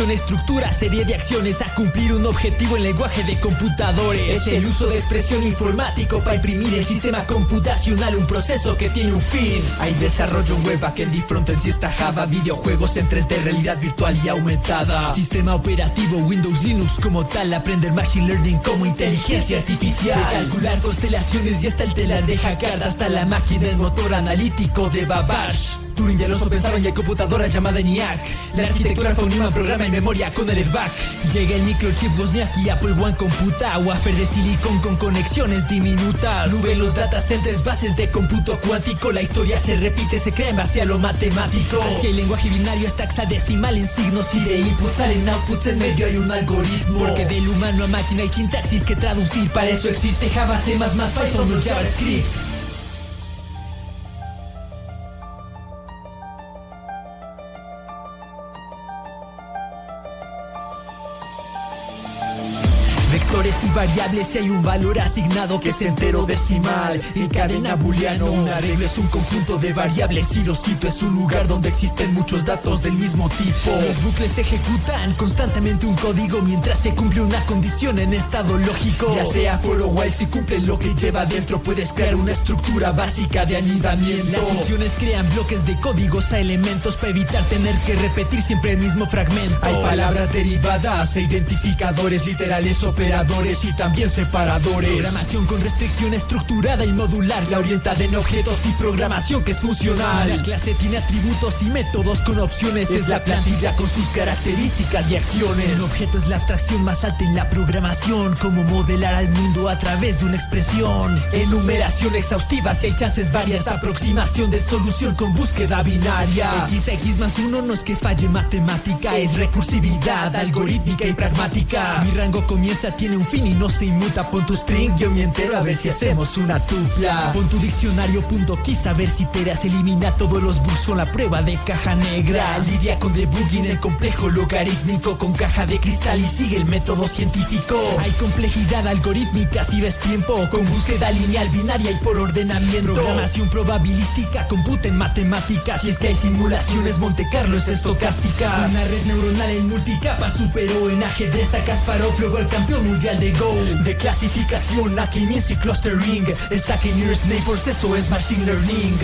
Estructura serie de acciones a cumplir un objetivo en lenguaje de computadores. Es el uso de expresión informático para imprimir el sistema computacional, un proceso que tiene un fin. Hay desarrollo en web, backend y frontend, si está Java, videojuegos en 3D, realidad virtual y aumentada. Sistema operativo Windows Linux como tal, aprender machine learning como inteligencia artificial. De calcular constelaciones y hasta el telar de Jacquard, hasta la máquina del motor analítico de Babash. Turing ya lo pensaban y hay computadora llamada ENIAC. La arquitectura fue un programa en memoria con el SBAC. Llega el microchip Wozniak y Apple One computa. Wafer de silicón con conexiones diminutas. Nube los data centers, bases de cómputo cuántico. La historia se repite, se crea en base a lo matemático. Así el lenguaje binario es taxadecimal en signos y de inputs salen outputs. En medio hay un algoritmo. Porque del humano a máquina hay sintaxis que traducir. Para eso existe Java, C++, Python o JavaScript. Y variables si hay un valor asignado que es entero decimal. En cadena booleano, una regla es un conjunto de variables y lo cito es un lugar donde existen muchos datos del mismo tipo. Los bucles ejecutan constantemente un código mientras se cumple una condición en estado lógico. Ya sea for o while, si cumple lo que lleva dentro, puedes crear una estructura básica de anidamiento. Las funciones crean bloques de códigos a elementos para evitar tener que repetir siempre el mismo fragmento. Hay palabras derivadas e identificadores literales y también separadores. Programación con restricción estructurada y modular, la orientada en objetos y programación que es funcional. La clase tiene atributos y métodos con opciones, es la plantilla con sus características y acciones. Un objeto es la abstracción más alta en la programación, como modelar al mundo a través de una expresión. Enumeración exhaustiva si hay chances varias, aproximación de solución con búsqueda binaria. X, X más uno no es que falle matemática, es recursividad algorítmica y pragmática. Mi rango comienza, tiene un fin no se inmuta. Pon tu string, yo me entero a ver si hacemos una tupla. Pon tu diccionario punto a ver si peras elimina todos los bugs con la prueba de caja negra. Lidia con debugging el complejo logarítmico con caja de cristal y sigue el método científico. Hay complejidad algorítmica si ves tiempo con búsqueda lineal binaria y por ordenamiento. Programación probabilística, computa en matemáticas. Si es que hay simulaciones, Monte Carlo es estocástica. Una red neuronal en multicapa superó en ajedrez a Kasparov, luego el campeón mundial de De clasificación a y clustering Stacking Nearest Neighbors, eso es Machine Learning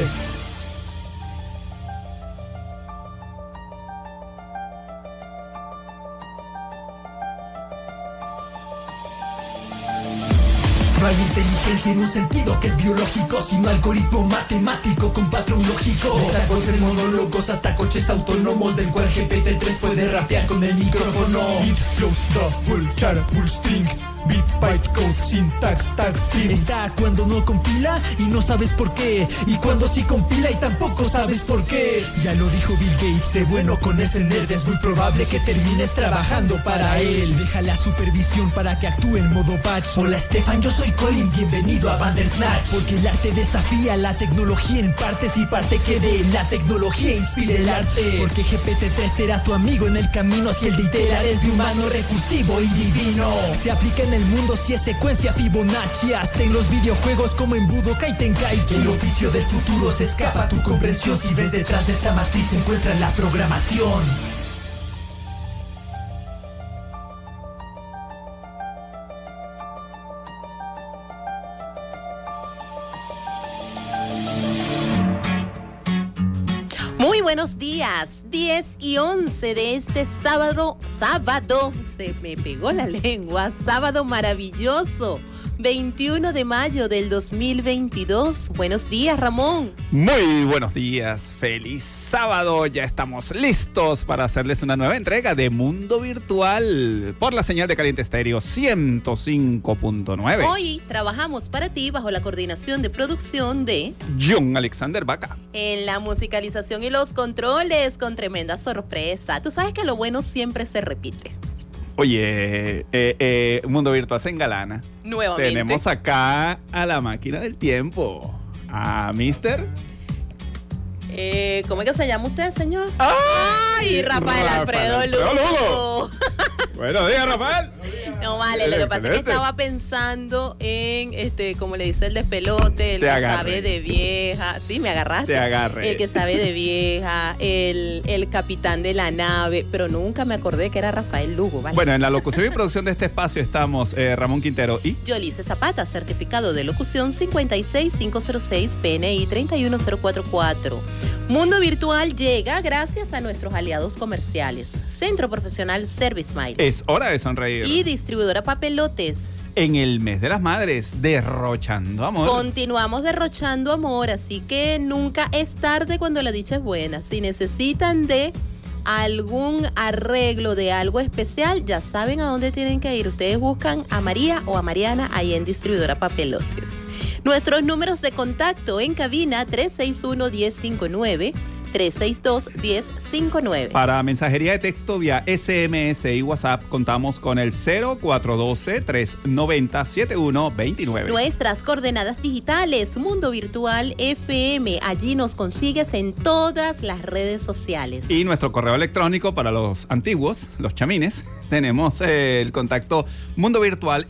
No hay inteligencia en un sentido que es biológico, sino algoritmo matemático con patrón lógico. Desde de monólogos hasta coches autónomos, del cual GPT-3 puede rapear con el micrófono. Beat, flow, double, char, full string. Beat, byte, code, syntax, tag, stream. Está cuando no compila y no sabes por qué. Y cuando sí compila y tampoco sabes por qué. Ya lo dijo Bill Gates, sé bueno con ese nerd. Es muy probable que termines trabajando para él. Deja la supervisión para que actúe en modo patch. Hola, Stefan, yo soy Colin, bienvenido a Bandersnatch Porque el arte desafía la tecnología en partes y parte que de la tecnología inspire el arte Porque GPT-3 será tu amigo en el camino si el de es de humano recursivo y divino Se aplica en el mundo si es secuencia Fibonacci. Hasta en los videojuegos como en Budokai Tenkaichi. El oficio del futuro se escapa tu comprensión. Si ves detrás de esta matriz se encuentra la programación buenos días. 10 y 11 de este sábado, sábado, se me pegó la lengua, sábado maravilloso. 21 de mayo del 2022. Buenos días, Ramón. Muy buenos días, feliz sábado. Ya estamos listos para hacerles una nueva entrega de Mundo Virtual por la señal de Caliente Estéreo 105.9. Hoy trabajamos para ti bajo la coordinación de producción de John Alexander Vaca. En la musicalización y los controles con tremenda sorpresa. Tú sabes que lo bueno siempre se repite. Oye, eh, eh, Mundo Virtual se engalana. Nuevamente. Tenemos acá a la máquina del tiempo. A Mister. Eh, ¿Cómo es que se llama usted, señor? ¡Ay! Rafael Alfredo Lugo. Buenos días, Rafael. No vale, lo que pasa es que estaba pensando en, este, como le dice el despelote, el Te que sabe de vieja. Sí, me agarraste. Te agarré. El que sabe de vieja, el, el capitán de la nave, pero nunca me acordé que era Rafael Lugo, ¿vale? Bueno, en la locución y producción de este espacio estamos eh, Ramón Quintero y Yolice Zapata, certificado de locución 56506 PNI 31044. Mundo Virtual llega gracias a nuestros aliados comerciales. Centro Profesional Service Mile es hora de sonreír. y distribuidora Papelotes. En el mes de las madres, derrochando amor. Continuamos derrochando amor, así que nunca es tarde cuando la dicha es buena. Si necesitan de algún arreglo de algo especial, ya saben a dónde tienen que ir. Ustedes buscan a María o a Mariana ahí en Distribuidora Papelotes. Nuestros números de contacto en cabina 361-1059, 362-1059. Para mensajería de texto vía SMS y WhatsApp contamos con el 0412-390-7129. Nuestras coordenadas digitales, Mundo Virtual FM, allí nos consigues en todas las redes sociales. Y nuestro correo electrónico para los antiguos, los chamines, tenemos el contacto mundo virtual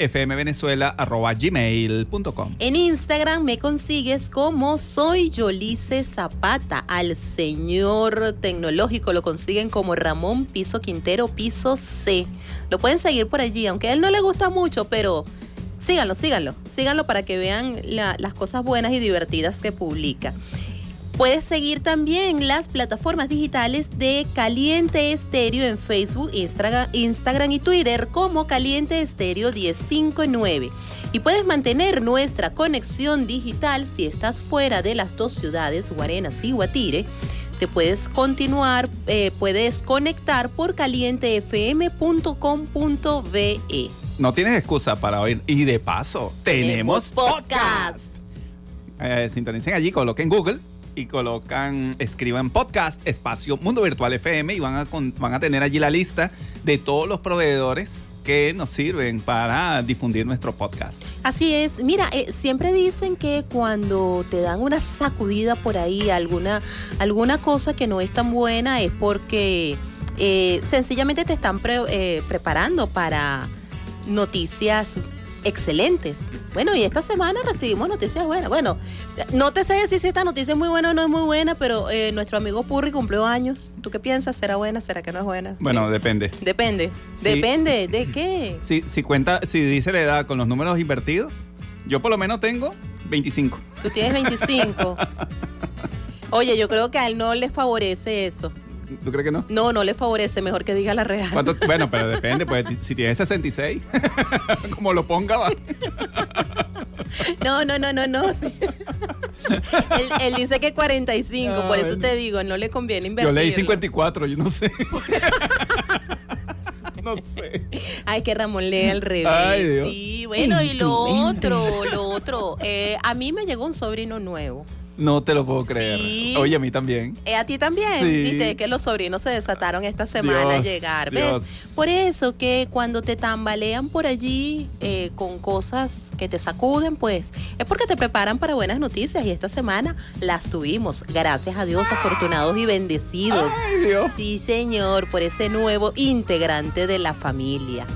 gmail.com. En Instagram me consigues como soy Yolice Zapata. Al señor tecnológico lo consiguen como Ramón Piso Quintero Piso C. Lo pueden seguir por allí, aunque a él no le gusta mucho, pero síganlo, síganlo. Síganlo para que vean la- las cosas buenas y divertidas que publica. Puedes seguir también las plataformas digitales de Caliente Estéreo en Facebook, Instagram, y Twitter como Caliente Estéreo 1059. Y puedes mantener nuestra conexión digital si estás fuera de las dos ciudades, Guarenas y Guatire. Te puedes continuar, eh, puedes conectar por calientefm.com.be. No tienes excusa para oír. Y de paso, tenemos, podcast. Eh, sintonicen allí, coloquen Google y colocan, escriban podcast, espacio Mundo Virtual FM y van a, van a tener allí la lista de todos los proveedores que nos sirven para difundir nuestro podcast. Así es, mira, eh, siempre dicen que cuando te dan una sacudida por ahí, alguna, alguna cosa que no es tan buena, es porque eh, sencillamente te están eh, preparando para noticias excelentes. Bueno, y esta semana recibimos noticias buenas. Bueno, no te sé decir si esta noticia es muy buena o no es muy buena, pero eh, nuestro amigo Purri cumplió años. ¿Tú qué piensas? ¿Será buena? ¿Será que no es buena? Bueno, Sí. depende. Depende. Sí. Depende. ¿De qué? Si, si cuenta, si dice la edad con los números invertidos, yo por lo menos tengo 25. Tú tienes 25. Oye, yo creo que a él no le favorece eso. ¿Tú crees que no? No, no le favorece, mejor que diga la real. ¿Cuánto? Bueno, pero depende, pues si tienes 66, como lo ponga va. No, no, no, no, no. sí. él, él dice que 45, por eso te digo, no le conviene invertir. Yo leí 54, yo no sé. no sé. Ay, que Ramón lee al revés. Ay, Dios. Sí, bueno, y lo otro, lo otro. eh, a mí me llegó un sobrino nuevo. No te lo puedo creer. Sí. Oye, a mí también. Eh, a ti también, Sí. viste que los sobrinos se desataron esta semana a llegar. Dios. ¿Ves? Por eso que cuando te tambalean por allí eh, con cosas que te sacuden, pues es porque te preparan para buenas noticias y esta semana las tuvimos. Gracias a Dios, afortunados y bendecidos. Ay, Dios. Sí, señor, por ese nuevo integrante de la familia.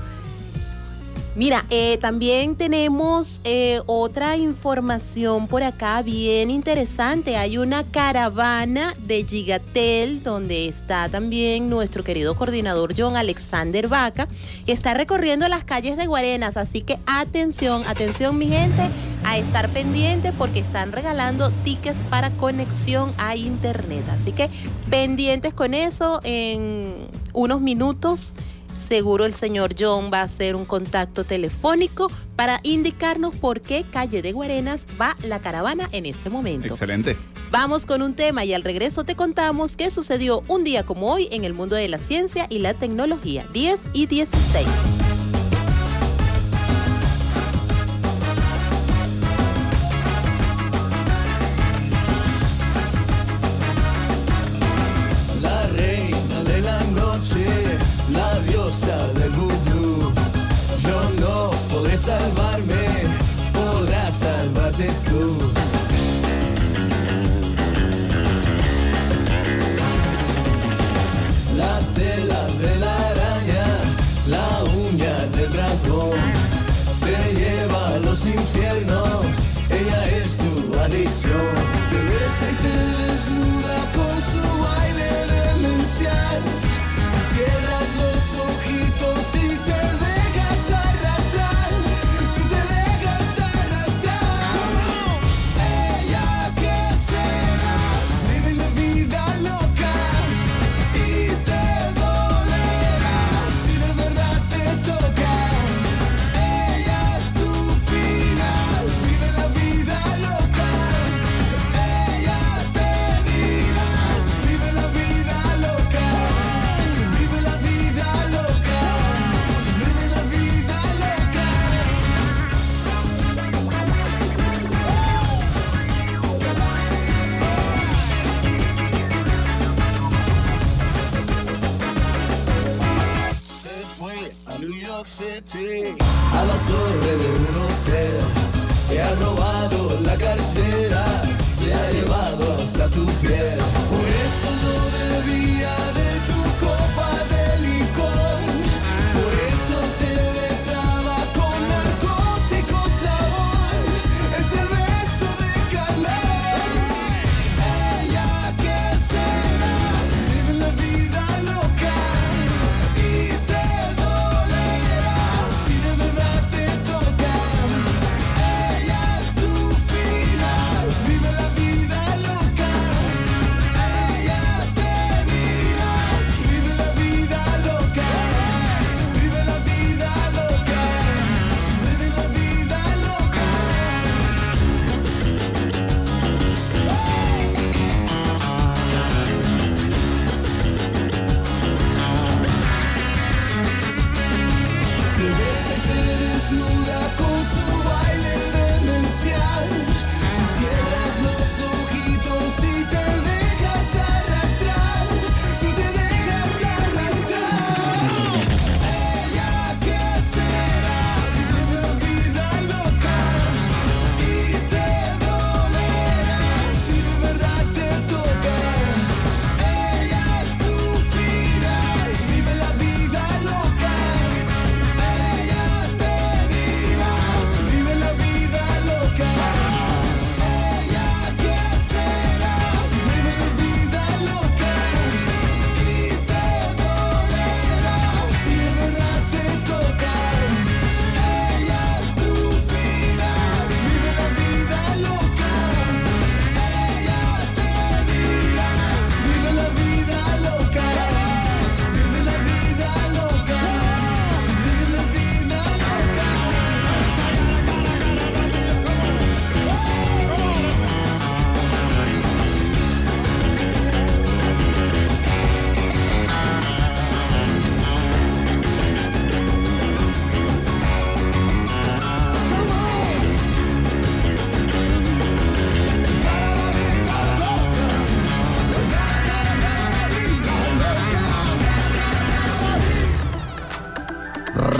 Mira, eh, también tenemos eh, otra información por acá bien interesante. Hay una caravana de Gigatel donde está también nuestro querido coordinador John Alexander Vaca, que está recorriendo las calles de Guarenas. Así que atención, atención mi gente, a estar pendiente porque están regalando tickets para conexión a internet. Así que pendientes con eso en unos minutos. Seguro el señor John va a hacer un contacto telefónico para indicarnos por qué calle de Guarenas va la caravana en este momento. Excelente. Vamos con un tema y al regreso te contamos qué sucedió un día como hoy en el mundo de la ciencia y la tecnología. 10 y 16.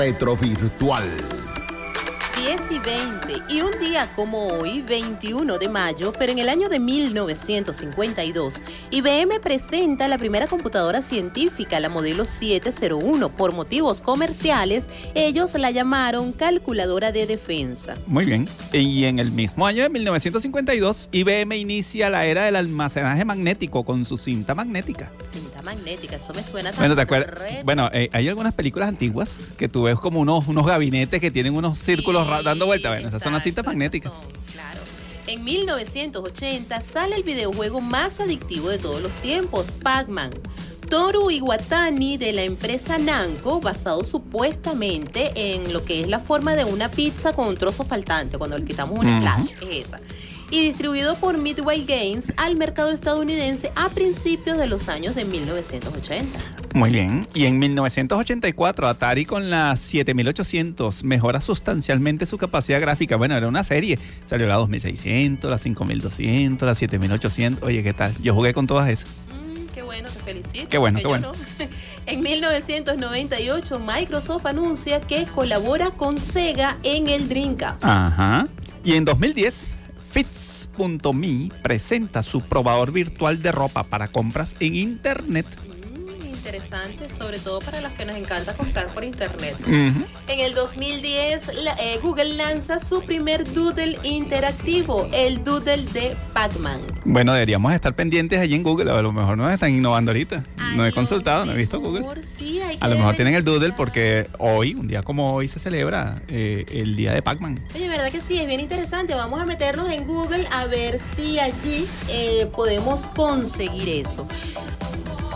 Retrovirtual. 10 y 20. Y un día como hoy, 21 de mayo, pero en el año de 1952, IBM presenta la primera computadora científica, la modelo 701. Por motivos comerciales, ellos la llamaron calculadora de defensa. Muy bien. Y en el mismo año de 1952, IBM inicia la era del almacenaje magnético con su cinta magnética. Magnética, eso me suena tan Bueno, ¿te acuerdas? Bueno, eh, hay algunas películas antiguas que tú ves como unos, unos gabinetes que tienen unos círculos dando vueltas. Bueno, esas son las cintas magnéticas. son, claro. En 1980 sale el videojuego más adictivo de todos los tiempos, Pac-Man. Toru Iwatani de la empresa Namco, basado supuestamente en lo que es la forma de una pizza con un trozo faltante, cuando le quitamos un Ujú. splash, es esa. Y distribuido por Midway Games al mercado estadounidense a principios de los años de 1980. Muy bien. Y en 1984, Atari con la 7800 mejora sustancialmente su capacidad gráfica. Bueno, era una serie. Salió la 2600, la 5200, la 7800. Oye, ¿qué tal? Yo jugué con todas esas. Mm, qué bueno, te felicito. Qué bueno, qué bueno. no. En 1998, Microsoft anuncia que colabora con Sega en el Dreamcast. Ajá. Y en 2010, Fits.me presenta su probador virtual de ropa para compras en Internet. Mm, interesante, sobre todo para las que nos encanta comprar por internet. En el 2010, la- eh, Google lanza su primer doodle interactivo, el doodle de Pac-Man. Bueno, deberíamos estar pendientes allí en Google. A lo mejor nos están innovando ahorita. No he consultado, no he visto Google. sí, A lo mejor tienen el doodle porque hoy, un día como hoy, se celebra eh, el día de Pac-Man. Oye, ¿verdad que sí? Es bien interesante. Vamos a meternos en Google a ver si allí eh, podemos conseguir eso.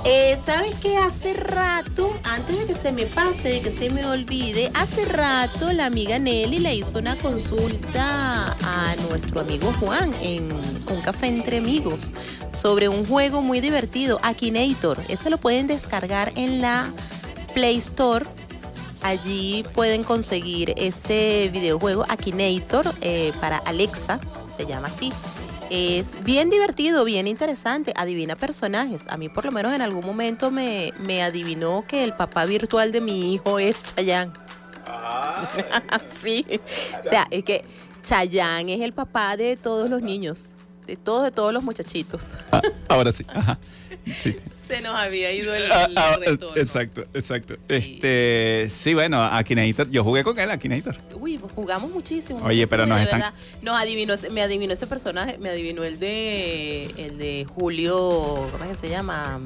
Eh, ¿Sabes qué? Hace rato, antes de que se me pase, de que se me olvide, hace rato la amiga Nelly le hizo una consulta a nuestro amigo Juan en un café entre amigos sobre un juego muy divertido, Akinator. Ese lo pueden descargar en la Play Store Allí pueden conseguir ese videojuego Akinator eh, para Alexa, se llama así. Es bien divertido, bien interesante. Adivina personajes. A mí por lo menos en algún momento me, me adivinó que el papá virtual de mi hijo es Chayanne. sí. O sea, es que Chayanne es el papá de todos los niños. De todos, de todos los muchachitos. Ah, ahora sí. Ajá. Sí. Se nos había ido el, Ah, el ah, retorno. exacto, exacto. Sí. Este, sí, bueno, Akinator, yo jugué con él, Akinator. Uy, pues jugamos muchísimo. Oye, muchísimo, pero nos están- verdad. Nos adivinó, me adivinó ese personaje, me adivinó el de el de Julio, ¿cómo es que se llama?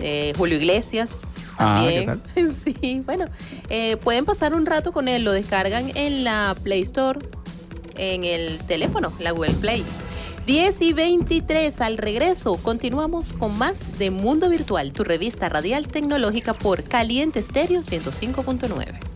Eh, Julio Iglesias. Ah, ¿qué También. Sí, bueno, eh, pueden pasar un rato con él, lo descargan en la Play Store, en el teléfono, la Google Play. 10 y 23 al regreso, continuamos con más de Mundo Virtual, tu revista radial tecnológica por Caliente Estéreo 105.9.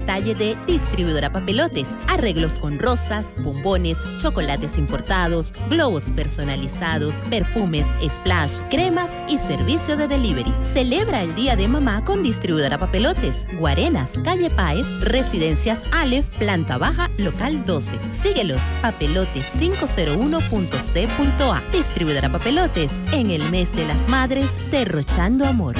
detalle de distribuidora papelotes. Arreglos con rosas, bombones, chocolates importados, globos personalizados, perfumes, splash, cremas y servicio de delivery. Celebra el Día de Mamá con distribuidora papelotes. Guarenas, calle Páez, Residencias Aleph, planta baja, local 12. Síguelos, papelotes501.c.a. Distribuidora papelotes. En el mes de las madres, derrochando amor.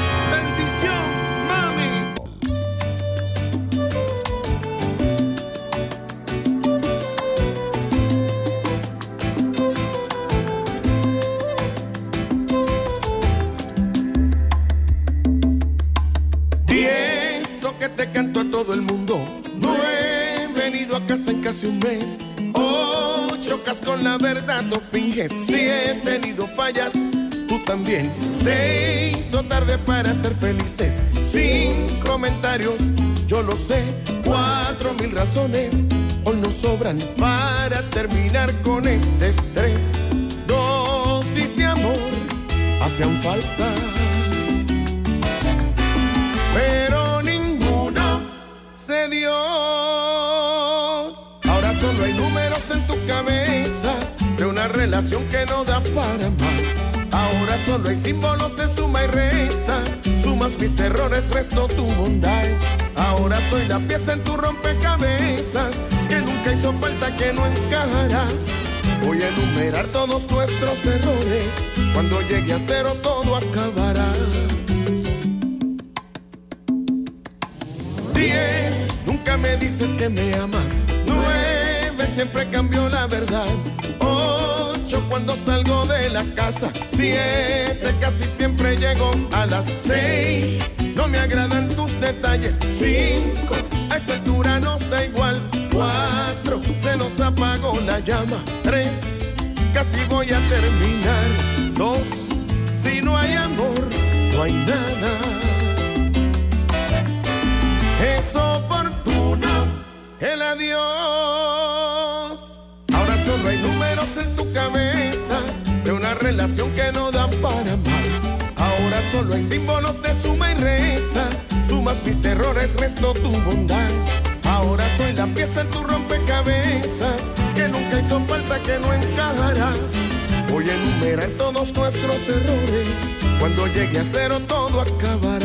A casa en casi un mes. Oh, chocas con la verdad, no finges. Si he tenido fallas, tú también. Se hizo tarde para ser felices. Sin comentarios, yo lo sé. Cuatro mil razones hoy nos sobran para terminar con este estrés. Dosis de amor hacían falta relación que no da para más. Ahora solo hay símbolos de suma y resta. Sumas mis errores, resto tu bondad. Ahora soy la pieza en tu rompecabezas que nunca hizo falta que no encajará. Voy a enumerar todos nuestros errores. Cuando llegue a cero todo acabará. Diez, nunca me dices que me amas. Nueve, siempre cambio la verdad. Cuando salgo de la casa. Siete, casi siempre llego a las seis. No me agradan tus detalles. Cinco, a esta altura nos da igual. Cuatro, se nos apagó la llama. Tres, casi voy a terminar. Dos, si no hay amor, no hay nada es oportuno el adiós. En tu cabeza de una relación que no da para más. Ahora solo hay símbolos de suma y resta. Sumas mis errores, resto tu bondad. Ahora soy la pieza en tu rompecabezas que nunca hizo falta que no encajará. Voy a enumerar todos nuestros errores. Cuando llegue a cero todo acabará.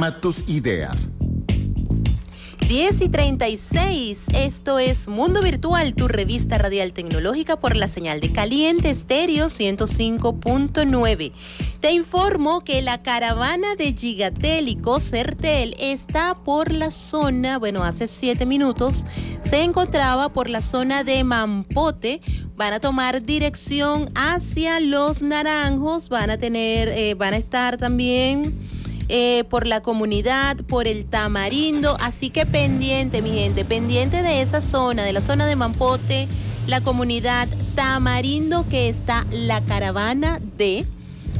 Tus ideas. 10 y 36, esto es Mundo Virtual, tu revista radial tecnológica por la señal de caliente estéreo 105.9. Te informo que la caravana de Gigatel y Cocertel está por la zona, bueno, hace 7 minutos, se encontraba por la zona de Mampote. Van a tomar dirección hacia Los Naranjos, van a tener, eh, van a estar también eh, por la comunidad, por el tamarindo. Así que pendiente, mi gente, pendiente de esa zona, de la zona de Mampote, la comunidad tamarindo, que está la caravana de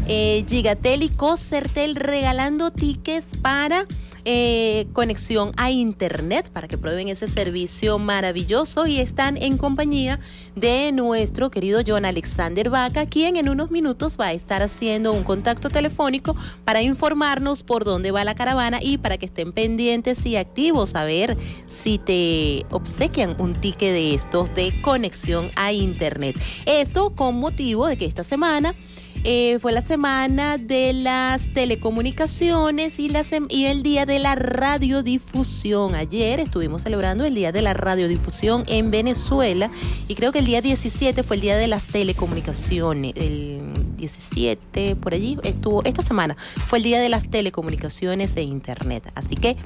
eh, Gigatel y Cocertel regalando tickets para eh, conexión a internet para que prueben ese servicio maravilloso y están en compañía de nuestro querido John Alexander Vaca, quien en unos minutos va a estar haciendo un contacto telefónico para informarnos por dónde va la caravana y para que estén pendientes y activos a ver si te obsequian un ticket de estos de conexión a internet. Esto con motivo de que esta semana eh, fue la semana de las telecomunicaciones y, el día de la radiodifusión. Ayer estuvimos celebrando el día de la radiodifusión en Venezuela y creo que el día 17 fue el día de las telecomunicaciones. El 17 por allí estuvo esta semana fue el día de las telecomunicaciones e internet. Así que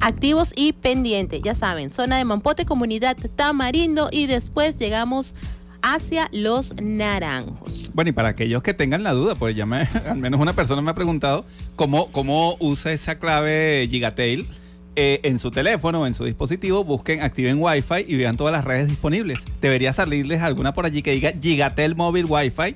activos y pendientes, ya saben, zona de Mampote, comunidad Tamarindo y después llegamos hacia los naranjos. Bueno, y para aquellos que tengan la duda, pues ya me, al menos una persona me ha preguntado cómo, cómo usa esa clave Gigatel eh, en su teléfono o en su dispositivo. Busquen, activen Wi-Fi y vean todas las redes disponibles. Debería salirles alguna por allí que diga Gigatel Móvil Wi-Fi.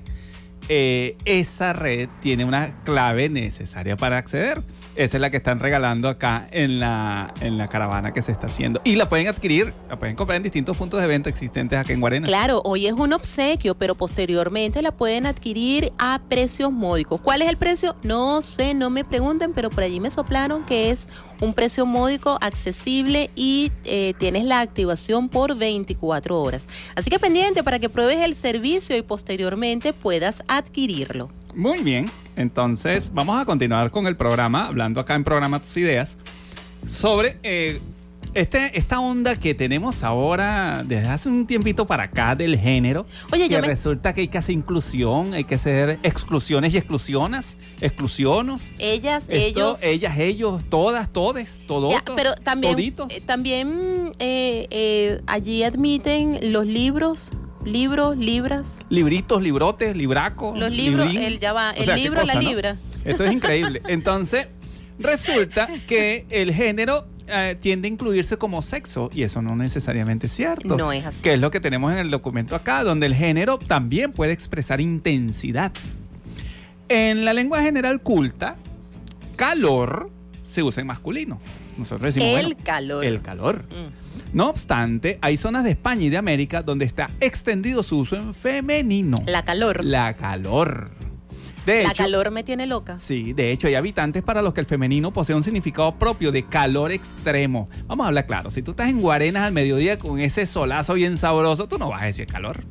Eh, esa red tiene una clave necesaria para acceder. Esa es la que están regalando acá en la, en la caravana que se está haciendo. Y la pueden adquirir, la pueden comprar en distintos puntos de venta existentes acá en Guarena. Claro, hoy es un obsequio, pero posteriormente la pueden adquirir a precios módicos. ¿Cuál es el precio? No sé, no me pregunten, pero por allí me soplaron que es un precio módico, accesible y eh, tienes la activación por 24 horas. Así que pendiente para que pruebes el servicio y posteriormente puedas adquirirlo. Muy bien, entonces vamos a continuar con el programa, hablando acá en Programa Tus Ideas, sobre eh, este, esta onda que tenemos ahora desde hace un tiempito para acá del género. Oye, que yo me- resulta que hay que hacer inclusión, hay que hacer exclusiones y exclusiones, exclusionos. Ellas, Esto, ellos... ellas, ellos, todas, todes, todos. Pero también, toditos. eh, también eh, eh, allí admiten los libros, libros, libras. Libritos, librotes, libracos. Los libros, librín. el- ya va, O el sea, libro, la libra. Esto es increíble. Entonces, resulta que el género eh, tiende a incluirse como sexo y eso no necesariamente es cierto. No es así. Que es lo que tenemos en el documento acá, donde el género también puede expresar intensidad. En la lengua general culta, calor se usa en masculino. Nosotros decimos El bueno, calor. El calor. Mm. No obstante, hay zonas de España y de América donde está extendido su uso en femenino. La calor. La calor. De La hecho, calor me tiene loca. Sí, de hecho hay habitantes para los que el femenino posee un significado propio de calor extremo. Vamos a hablar claro, si tú estás en Guarenas al mediodía con ese solazo bien sabroso, tú no vas a decir calor.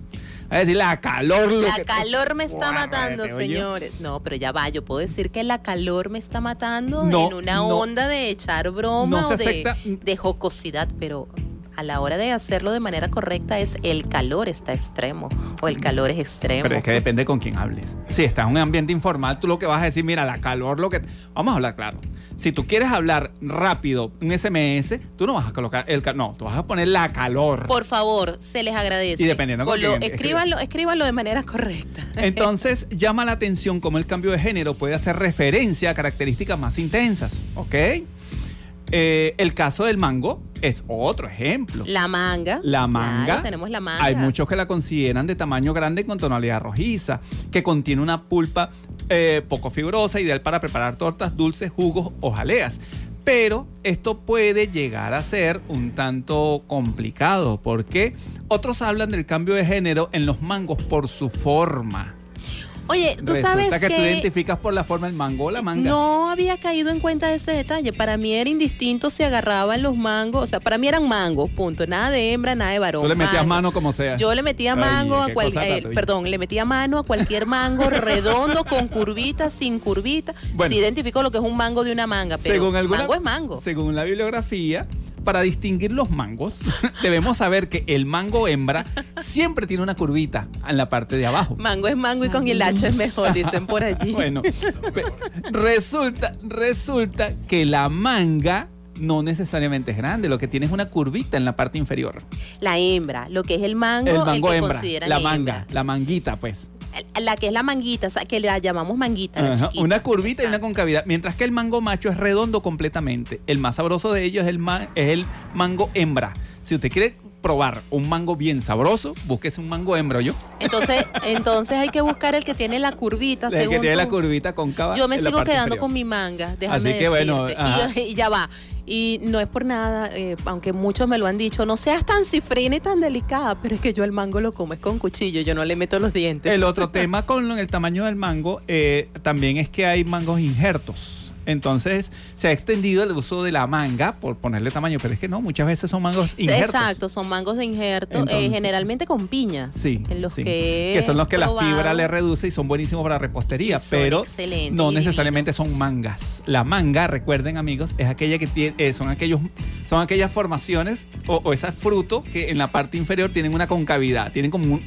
a decir la calor. Lo La que- calor me está matando, señores. No, pero ya va, yo puedo decir que la calor me está matando No, en una no. onda de echar broma No o de jocosidad, pero a la hora de hacerlo de manera correcta es el calor está extremo o el calor es extremo. Pero es que depende con quién hables. Si estás en un ambiente informal, tú lo que vas a decir, mira, la calor, lo que. Vamos a hablar claro. Si tú quieres hablar rápido, un SMS, tú no vas a colocar el calor. No, tú vas a poner la calor. Por favor, se les agradece. Y dependiendo con Con lo- quién escríbanlo, escríbanlo de manera correcta. Entonces llama la atención cómo el cambio de género puede hacer referencia a características más intensas, ¿ok? Eh, el caso del mango es otro ejemplo. La manga. La manga. Claro, tenemos la manga. Hay muchos que la consideran de tamaño grande con tonalidad rojiza, que contiene una pulpa eh, poco fibrosa, ideal para preparar tortas, dulces, jugos o jaleas. Pero esto puede llegar a ser un tanto complicado porque otros hablan del cambio de género en los mangos por su forma. Oye, tú Resulta sabes que, que, tú identificas por la forma el mango o la manga. No había caído en cuenta de ese detalle. Para mí era indistinto si agarraban los mangos. O sea, para mí eran mangos, punto. Nada de hembra, nada de varón. Tú le metías mango. mano como sea. Yo le metía Ay, mango a qué cual, cosa eh, perdón, le metía mano a cualquier mango redondo, con curvita, sin curvita. Bueno. sí identifico lo que es un mango de una manga, pero según alguna- mango es mango. Según la bibliografía, para distinguir los mangos, debemos saber que el mango hembra siempre tiene una curvita en la parte de abajo. Mango es mango y con el H es mejor, dicen por allí. Bueno, resulta, resulta que la manga no necesariamente es grande, lo que tiene es una curvita en la parte inferior. La hembra, lo que es el mango, El mango que hembra, consideran la hembra. manga, la manguita, pues. La que es la manguita, o sea, que la llamamos manguita, la Ajá, chiquita. Una curvita y una concavidad, mientras que el mango macho es redondo completamente. El más sabroso de ellos es el, ma- es el mango hembra. Si usted quiere probar un mango bien sabroso, búsquese un mango hembra, yo. Entonces, entonces hay que buscar el que tiene la curvita, El que según tiene la curvita cóncava. Yo me sigo quedando inferior. con mi manga, déjame Así que bueno, decirte. y, y ya va. Y no es por nada, eh, aunque muchos me lo han dicho, no seas tan cifrina y tan delicada, pero es que yo el mango lo como es con cuchillo, yo no le meto los dientes. El otro tema con el tamaño del mango eh, también es que hay mangos injertos. Entonces se ha extendido el uso de la manga por ponerle tamaño, pero es que no, muchas veces son mangos injertos. Exacto, son mangos de injerto, eh, generalmente con piña. Sí, en los sí. que, son los que la fibra le reduce y son buenísimos para repostería, pero no necesariamente son mangas. La manga, recuerden amigos, es aquella que tiene, eh, son aquellos, son aquellas formaciones o, o ese fruto que en la parte inferior tienen una concavidad, tienen como un,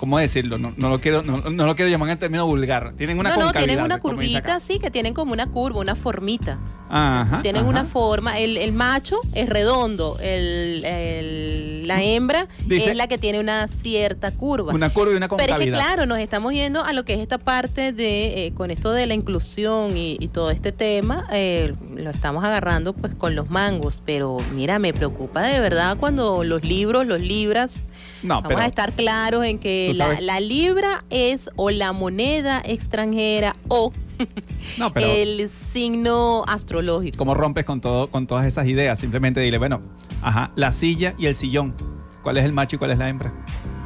¿cómo decirlo? No, no lo quiero, no, no lo quiero llamar en término vulgar. Tienen una no, no, tienen una curvita, sí, que tienen como una curva, una formita. Ajá, tienen ajá. una forma, el, el macho es redondo, el, el- la hembra Dice- es la que tiene una cierta curva. Una curva y una Pero concavidad. es que claro, nos estamos yendo a lo que es esta parte de, eh, con esto de la inclusión y, y todo este tema, eh, lo estamos agarrando pues con los mangos, pero mira, me preocupa de verdad cuando los libros, los libras, No, vamos pero a estar claros en que la, la libra es o la moneda extranjera o no, pero el signo astrológico. ¿cómo rompes con todo, con todas esas ideas? Simplemente dile, bueno, ajá, la silla y el sillón. ¿Cuál es el macho y cuál es la hembra?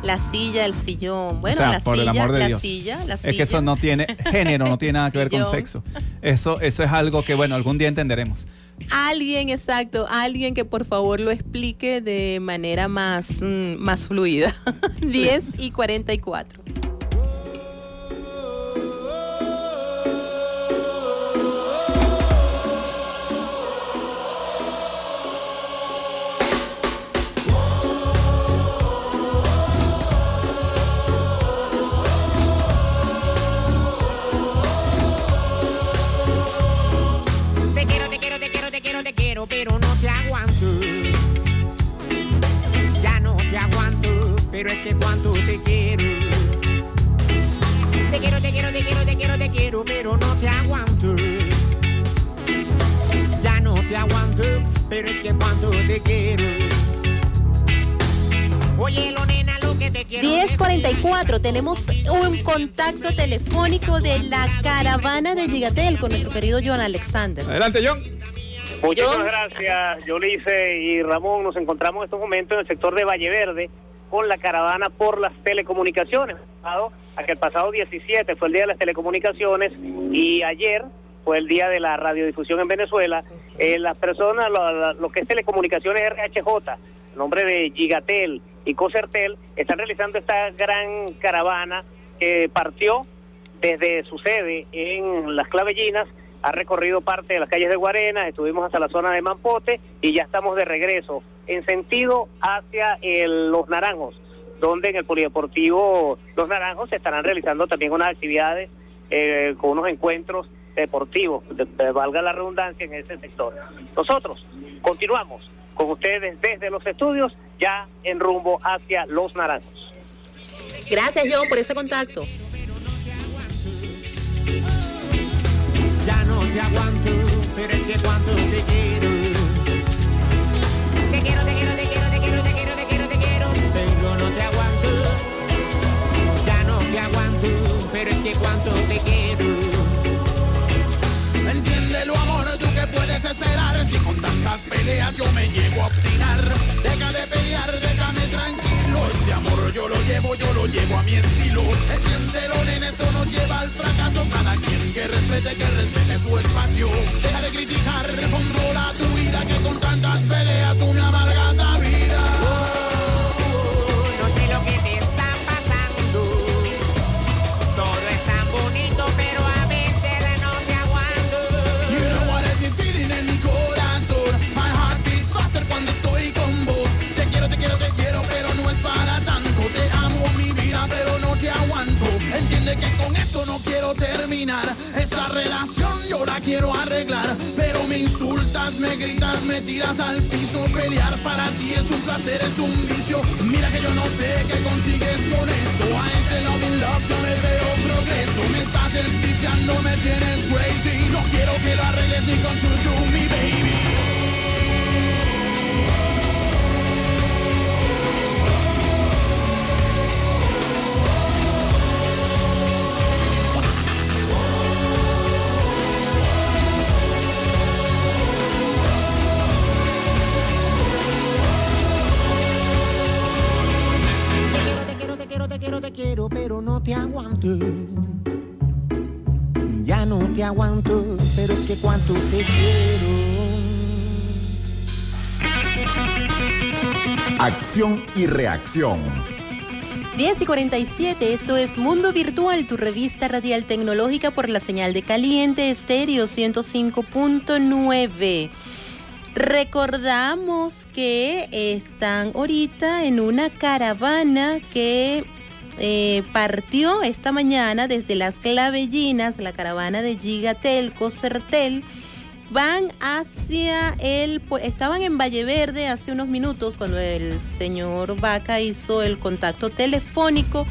La silla, el sillón. Bueno, O sea, la por el silla, amor de la Dios. silla, la silla. Es que eso no tiene género, no tiene nada que ver con sexo. Eso, eso es algo que, bueno, algún día entenderemos. Alguien, exacto, alguien que por favor lo explique de manera más, mm, más fluida. 10 y 44. Pero es que cuánto te quiero. Te quiero, te quiero, te quiero, te quiero, te quiero, pero no te aguanto. Ya no te aguanto, pero es que cuánto te quiero. Oye, lo nena, lo que te quiero. 1044, tenemos un contacto telefónico de la caravana de Gigatel con nuestro querido John Alexander. Adelante, John. Muchísimas John. gracias, Yolice y Ramón. Nos encontramos en estos momentos en el sector de Valle Verde con la caravana por las telecomunicaciones. A que el pasado 17 fue el Día de las Telecomunicaciones y ayer fue el Día de la Radiodifusión en Venezuela. Eh, las personas, lo, que es telecomunicaciones RHJ, nombre de Gigatel y Cocertel están realizando esta gran caravana que partió desde su sede en Las Clavellinas, ha recorrido parte de las calles de Guarenas, estuvimos hasta la zona de Mampote y ya estamos de regreso en sentido hacia Los Naranjos, donde en el Polideportivo Los Naranjos se estarán realizando también unas actividades eh, con unos encuentros deportivos, de- de- valga la redundancia, en ese sector. Nosotros continuamos con ustedes desde los estudios, ya en rumbo hacia Los Naranjos. Gracias, John, por ese contacto. Te aguanto, pero es que cuando te quiero. Te quiero, te quiero, te quiero, te quiero, te quiero, te quiero, te quiero. Pero no te aguanto. Ya no te aguanto, pero es que cuando te quiero. Entiéndelo amor, tú que puedes esperar Si con tantas peleas yo me llego a obstinar Deja de pelear, déjame tranquilo Este amor yo lo llevo, yo lo llevo a mi estilo. Entiéndelo nene, esto nos lleva al fracaso. Cada quien que respete, que respete su espacio. Deja de criticar, controla tu vida Que con tantas peleas tú me Que con esto no quiero terminar. Esta relación yo la quiero arreglar Pero me insultas, me gritas, me tiras al piso. Pelear para ti es un placer, es un vicio. Mira que yo no sé qué consigues con esto. A este love in love yo me veo progreso. Me estás desquiciando, me tienes crazy. No quiero que lo arregles ni con tu do me baby te quiero, te quiero, pero no te aguanto. Ya no te aguanto, pero es que cuánto te quiero. Acción y reacción. 10 y 47, esto es Mundo Virtual, tu revista radial tecnológica por la señal de caliente estéreo 105.9. Recordamos que están ahorita en una caravana que eh, partió esta mañana desde las Clavellinas, la caravana de Gigatel, Cocertel. Van hacia el... Estaban en Valle Verde hace unos minutos cuando el señor Vaca hizo el contacto telefónico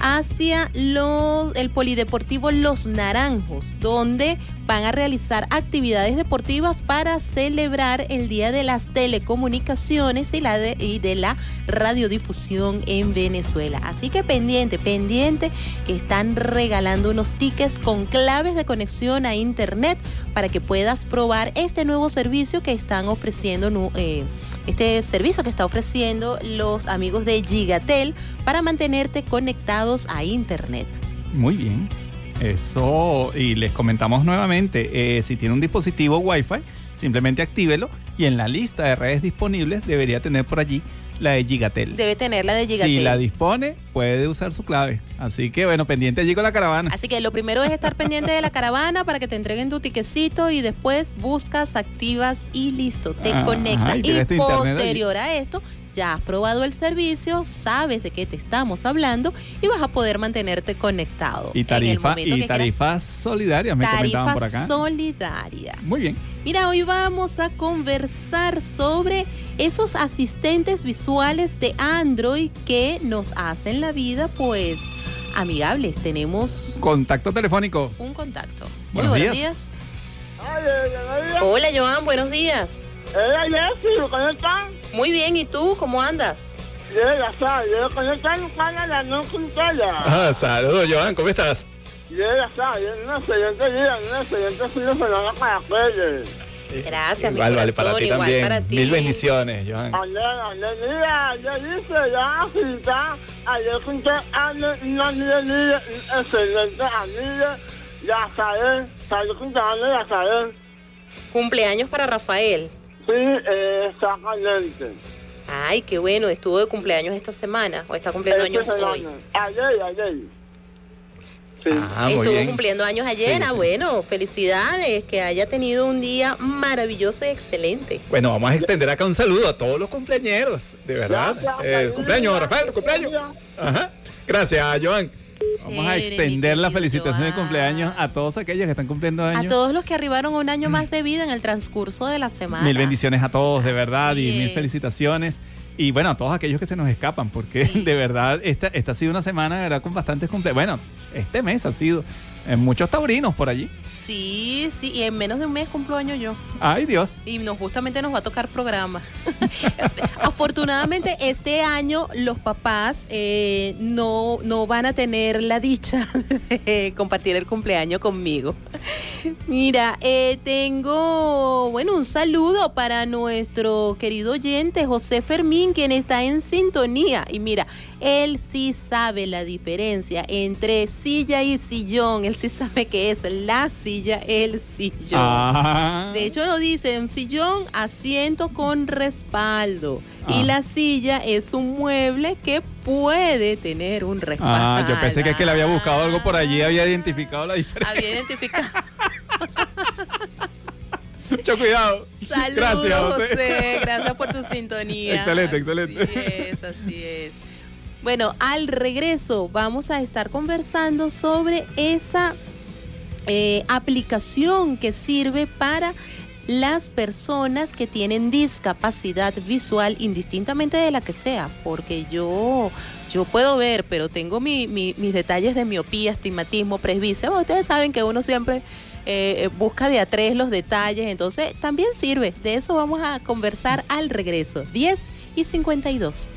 hacia el Polideportivo Los Naranjos, donde van a realizar actividades deportivas para celebrar el Día de las Telecomunicaciones y, la de, y de la radiodifusión en Venezuela. Así que pendiente, pendiente, que están regalando unos tickets con claves de conexión a Internet para que puedas probar este nuevo servicio que están ofreciendo, eh, este servicio que está ofreciendo los amigos de Gigatel para mantenerte conectados a Internet. Muy bien. Eso, y les comentamos nuevamente, eh, si tiene un dispositivo Wi-Fi, simplemente actívelo y en la lista de redes disponibles debería tener por allí la de Gigatel. Debe tener la de Gigatel. Si la dispone, puede usar su clave. Así que bueno, pendiente allí con la caravana. Así que lo primero es estar pendiente de la caravana para que te entreguen tu tiquecito y después buscas, activas y listo, te Ah, conectas. ajá, y posterior a esto, ya has probado el servicio, sabes de qué te estamos hablando y vas a poder mantenerte conectado. Y en el tarifa, y tarifas solidarias, me comentaban por Tarifa acá. solidaria. Muy bien. Mira, hoy vamos a conversar sobre esos asistentes visuales de Android que nos hacen la vida, pues, amigables. Tenemos Contacto telefónico. un contacto. Buenos Muy buenos días. días. Hola, Joan, buenos días. Hola, Jessy, ¿cómo están? Muy bien, ¿y tú? ¿Cómo andas? Yo con esta lucana la no. Ah, saludos, Joan, ¿cómo estás? Yo ya sabes, yo no sé, yo te digo, no sé, yo te pido que lo haga para aquellos. Gracias, mi Igual, vale, corazón, para ti igual también. para ti. Mil bendiciones, Joan. Ande, ande, mira, yo dice, ya agita, ayer junté a una niña, niña, excelente amiga, ya sabes, salió ya sabes. Cumpleaños para Rafael. Sí, eh, exactamente. Ay, qué bueno, estuvo de cumpleaños esta semana o está cumpliendo Este años hoy. año. Ayer, ayer. Sí. Ah, Estuvo bien. cumpliendo años ayer. Sí, ah, sí. bueno, felicidades, que haya tenido un día maravilloso y excelente. Bueno, vamos a extender acá un saludo a todos los cumpleañeros, de verdad. Gracias, Eh, cumpleaños, Rafael, cumpleaños. Ajá. Gracias, Joan. Vamos a extender la felicitación de Joan. cumpleaños a todos aquellos que están cumpliendo A años. todos los que arribaron a un año más de vida en el transcurso de la semana. Mil bendiciones a todos, de verdad, Así y mil es. felicitaciones. Y bueno, a todos aquellos que se nos escapan, porque Sí. de verdad, esta, esta ha sido una semana, de verdad, con bastantes cumpleaños. Bueno, este mes ha sido en muchos taurinos por allí. Sí, sí, y en menos de un mes cumplo año yo. Ay, Dios. Y nos, justamente nos va a tocar programa. Afortunadamente, este año los papás eh, no, no van a tener la dicha de compartir el cumpleaños conmigo. Mira, eh, tengo, bueno, un saludo para nuestro querido oyente José Fermín, quien está en sintonía. Y mira, él sí sabe la diferencia entre silla y sillón. Él sí sabe que es la silla, el sillón. Ah. De hecho, lo dice, un sillón, asiento con respaldo. Y Ah. la silla es un mueble que puede tener un respaldo. Ah, yo pensé que es que le había buscado algo por allí, había identificado la diferencia. Había identificado. Mucho cuidado. Saludos, Gracias, José. José. Gracias por tu sintonía. Excelente, excelente. Así es, así es. Bueno, al regreso vamos a estar conversando sobre esa eh, aplicación que sirve para las personas que tienen discapacidad visual, indistintamente de la que sea, porque yo, yo puedo ver, pero tengo mi- mi- mis detalles de miopía, astigmatismo, presbicia. Ustedes saben que uno siempre eh, busca de a tres los detalles, entonces también sirve. De eso vamos a conversar al regreso. 10 y 52.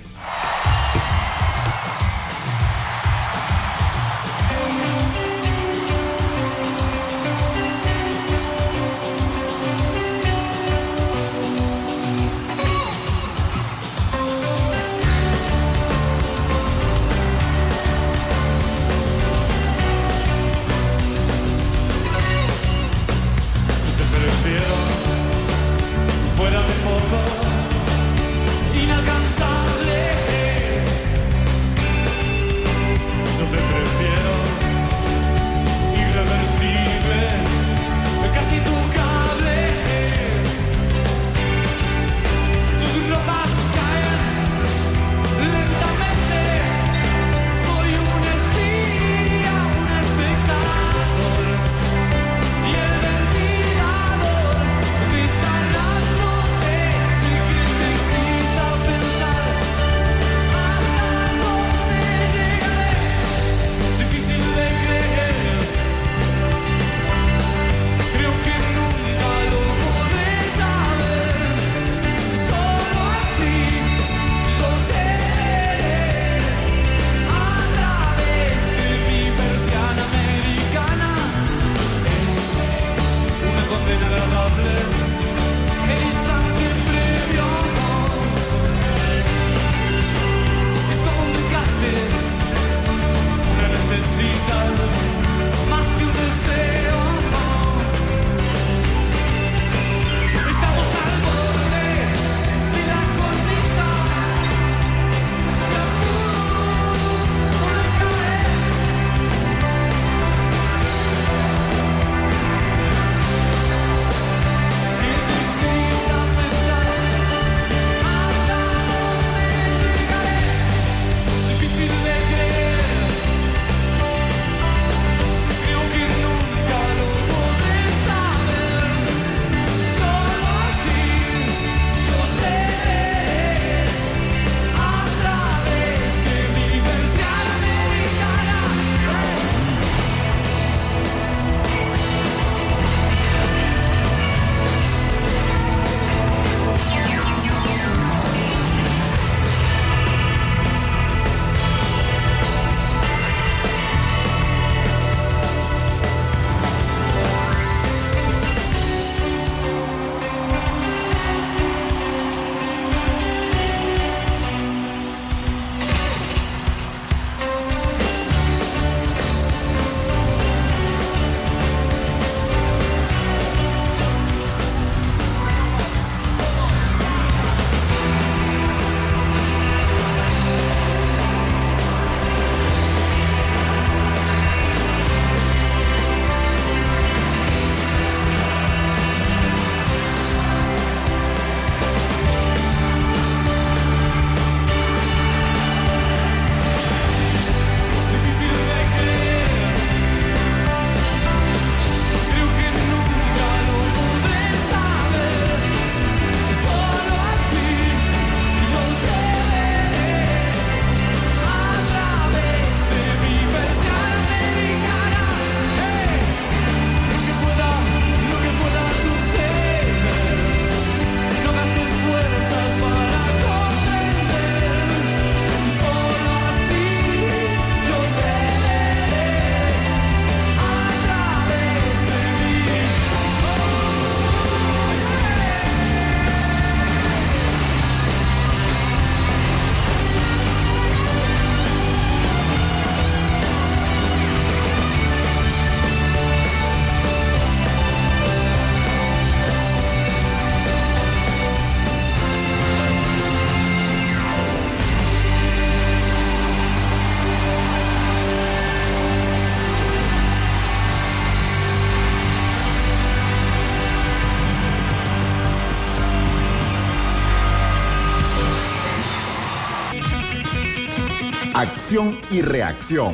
Y reacción.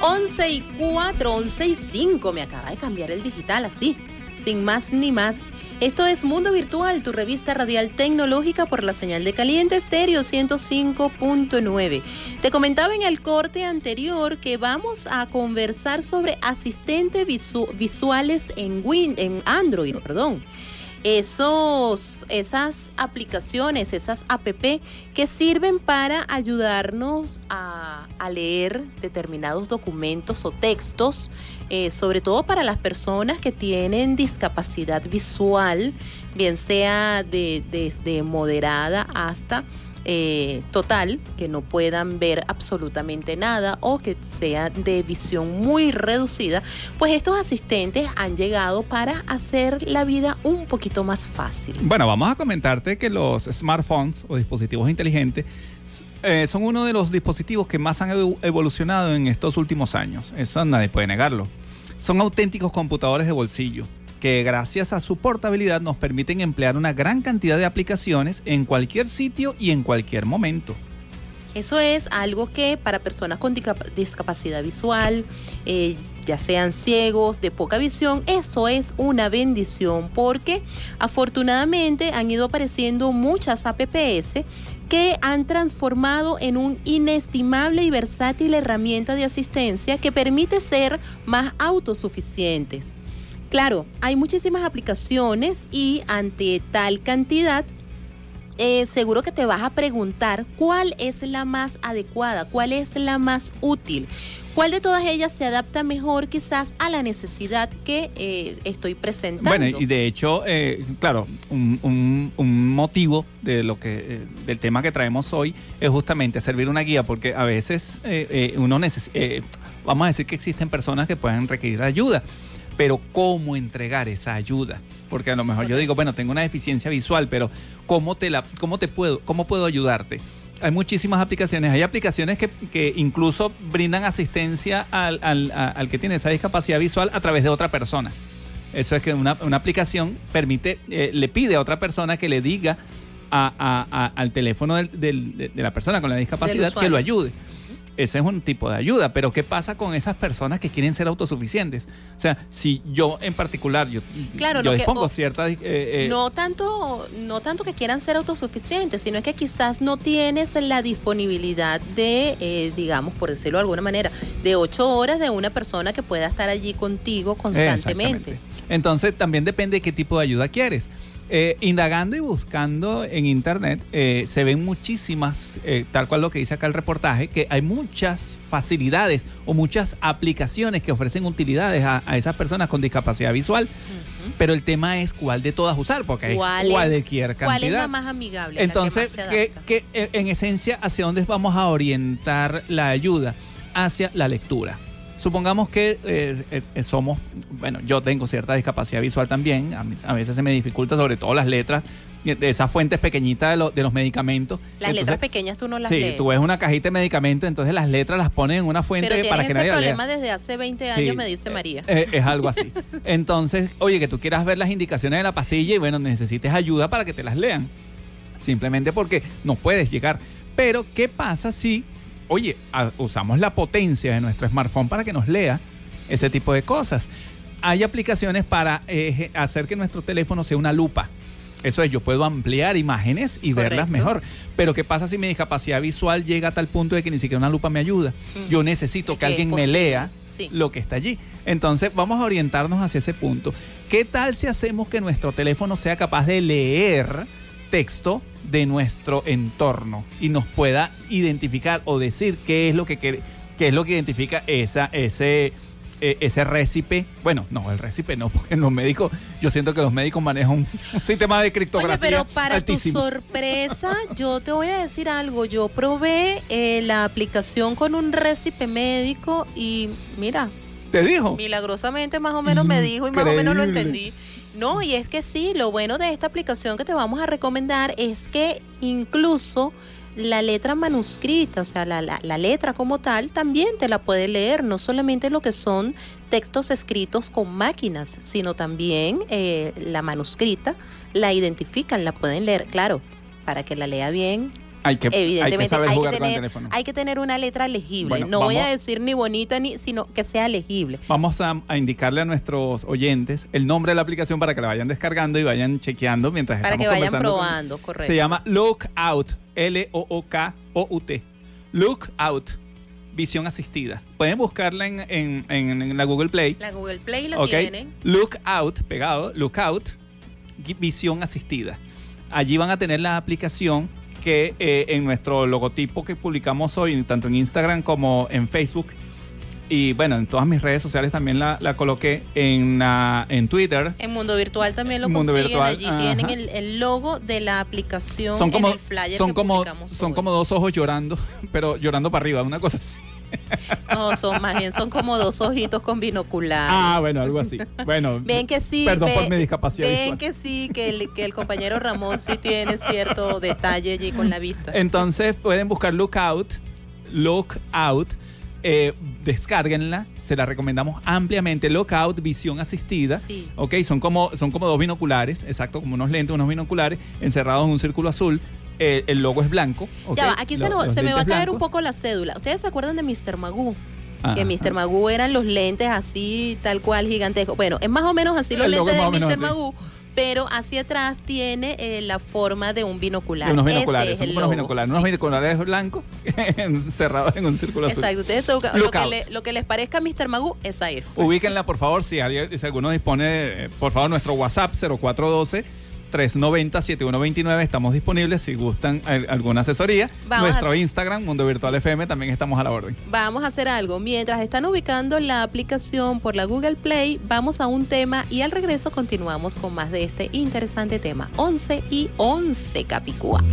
11 y 4, 11 y 5. Me acaba de cambiar el digital así, sin más ni más. Esto es Mundo Virtual, tu revista radial tecnológica por la señal de caliente estéreo 105.9. Te comentaba en el corte anterior que vamos a conversar sobre asistentes visu- visuales en, Win en Android, perdón esos, esas aplicaciones, esas app que sirven para ayudarnos a, leer determinados documentos o textos, eh, sobre todo para las personas que tienen discapacidad visual, bien sea de, desde moderada hasta eh, total, que no puedan ver absolutamente nada o que sea de visión muy reducida, pues estos asistentes han llegado para hacer la vida un poquito más fácil. Bueno, vamos a comentarte que los smartphones o dispositivos inteligentes eh, son uno de los dispositivos que más han evo- evolucionado en estos últimos años. Eso nadie puede negarlo. Son auténticos computadores de bolsillo que gracias a su portabilidad nos permiten emplear una gran cantidad de aplicaciones en cualquier sitio y en cualquier momento. Eso es algo que para personas con discap- discapacidad visual, eh, ya sean ciegos, de poca visión, eso es una bendición porque afortunadamente han ido apareciendo muchas APPS que han transformado en un inestimable y versátil herramienta de asistencia que permite ser más autosuficientes. Claro, hay muchísimas aplicaciones y ante tal cantidad eh, seguro que te vas a preguntar cuál es la más adecuada, cuál es la más útil, cuál de todas ellas se adapta mejor quizás a la necesidad que eh, estoy presentando. Bueno, y de hecho, eh, claro, un, un- un motivo de lo que eh, del tema que traemos hoy es justamente servir una guía, porque a veces eh, eh, uno necesita, vamos a decir que existen personas que pueden requerir ayuda, pero cómo entregar esa ayuda, porque a lo mejor yo digo, bueno, tengo una deficiencia visual, pero cómo te la, cómo te puedo, cómo puedo ayudarte. Hay muchísimas aplicaciones. Hay aplicaciones que, que incluso brindan asistencia al, al- al que tiene esa discapacidad visual a través de otra persona. Eso es que una, una aplicación permite, eh, le pide a otra persona que le diga a- a- a- al teléfono del- del- de, la persona con la discapacidad que lo ayude. Ese es un tipo de ayuda, pero ¿qué pasa con esas personas que quieren ser autosuficientes? O sea, si yo en particular, yo, Claro, yo lo que- dispongo o- cierta... eh, eh, no tanto, no tanto que quieran ser autosuficientes, sino es que quizás no tienes la disponibilidad de, eh, digamos, por decirlo de alguna manera, de ocho horas de una persona que pueda estar allí contigo constantemente. Entonces también depende de qué tipo de ayuda quieres. Eh, indagando y buscando en internet, eh, se ven muchísimas, eh, tal cual lo que dice acá el reportaje, que hay muchas facilidades o muchas aplicaciones que ofrecen utilidades a, a esas personas con discapacidad visual. Pero el tema es cuál de todas usar, porque hay ¿Cuál es- cualquier cantidad. ¿Cuál es la más amigable? la que Entonces, qué, eh, en esencia, ¿hacia dónde vamos a orientar la ayuda? Hacia la lectura. Supongamos que eh, eh, somos, bueno, yo tengo cierta discapacidad visual también, a, mí- a veces se me dificulta sobre todo las letras, de esas fuentes pequeñitas de, lo- de los medicamentos. Las Entonces, letras pequeñas tú no las Sí, lees. tú ves una cajita de medicamentos, entonces las letras las ponen en una fuente Pero para que nadie lea. problema desde hace 20 Sí, años, me dice María. Eh, es algo así. Entonces, oye, que tú quieras ver las indicaciones de la pastilla y bueno, necesites ayuda para que te las lean. Simplemente porque no puedes llegar. Pero, ¿qué pasa si, oye, a- usamos la potencia de nuestro smartphone para que nos lea ese tipo de cosas? Hay aplicaciones para eh, hacer que nuestro teléfono sea una lupa. Eso es, yo puedo ampliar imágenes y verlas mejor. Pero ¿qué pasa si mi discapacidad visual llega a tal punto de que ni siquiera una lupa me ayuda? Mm. Yo necesito Es que alguien me lea sí. lo que está allí. Entonces vamos a orientarnos hacia ese punto. ¿Qué tal si hacemos que nuestro teléfono sea capaz de leer texto de nuestro entorno y nos pueda identificar o decir qué es lo que qué es lo que identifica esa ese eh, ese récipe, bueno, no, el récipe no, porque los médicos, yo siento que los médicos manejan un, un sistema de criptografía Oye, pero para altísimo. tu sorpresa, yo te voy a decir algo. Yo probé eh, la aplicación con un récipe médico y mira, ¿Te dijo? milagrosamente más o menos me dijo y más o menos lo entendí. No, y es que sí, lo bueno de esta aplicación que te vamos a recomendar es que incluso la letra manuscrita, o sea, la, la- la letra como tal, también te la puede leer, no solamente lo que son textos escritos con máquinas, sino también eh, la manuscrita, la identifican, la pueden leer, claro, para que la lea bien. Hay que, hay que Evidentemente saber hay que, jugar con el tener, teléfono. hay que tener una letra legible. Bueno, no voy a decir ni bonita ni, sino que sea legible. Vamos a, a indicarle a nuestros oyentes el nombre de la aplicación para que la vayan descargando y vayan chequeando mientras Para estamos que vayan con- probando, correcto. Se llama Lookout, L-O-O-K-O-U-T. Lookout, visión asistida. Pueden buscarla en, en- en- en la Google Play. La Google Play la tienen. Lookout, pegado, Lookout, gui- visión asistida. Allí van a tener la aplicación que eh, en nuestro logotipo que publicamos hoy, tanto en Instagram como en Facebook, y bueno, en todas mis redes sociales también la, la coloqué en, la- en Twitter. En Mundo Virtual también lo Mundo consiguen. Virtual, Allí ajá. tienen el, el logo de la aplicación Son como, en el flyer son que como, son hoy. como dos ojos llorando, pero llorando para arriba, una cosa así. No, son más bien, son como dos ojitos con binocular. Ah, bueno, algo así. Bueno, Ven que sí. Perdón por mi discapacidad Ven visual. que sí, que el, que el compañero Ramón sí tiene cierto detalle allí con la vista. Entonces pueden buscar Lookout, Lookout, eh, descárguenla, se la recomendamos ampliamente. Lookout, visión asistida. Sí. Ok, son como, son como dos binoculares, exacto, como unos lentes, unos binoculares encerrados en un círculo azul. Eh, el logo es blanco. Ya va, aquí se, nos- se me va a caer un poco la cédula. ¿Ustedes se acuerdan de Mr. Magoo? Ajá. Que Mr. Magoo eran los lentes así, tal cual, gigantescos. Bueno, es más o menos así los lentes es de Mr. Magoo, pero hacia atrás tiene eh, la forma de un binocular. Unos Ese binoculares, es el unos binoculares, unos binoculares blancos encerrados en un círculo azul. Exacto, ustedes se buscan- lo que, le- lo que les parezca a Mr. Magoo, esa es. Ubíquenla, por favor, si, alguien, si alguno dispone, eh, por favor, nuestro WhatsApp 0412 390 7129 estamos disponibles si gustan al- alguna asesoría. Vamos Nuestro a- Instagram, Mundo Virtual FM, también estamos a la orden. Vamos a hacer algo. Mientras están ubicando la aplicación por la Google Play, vamos a un tema y al regreso continuamos con más de este interesante tema. 11 y 11 Capicúa.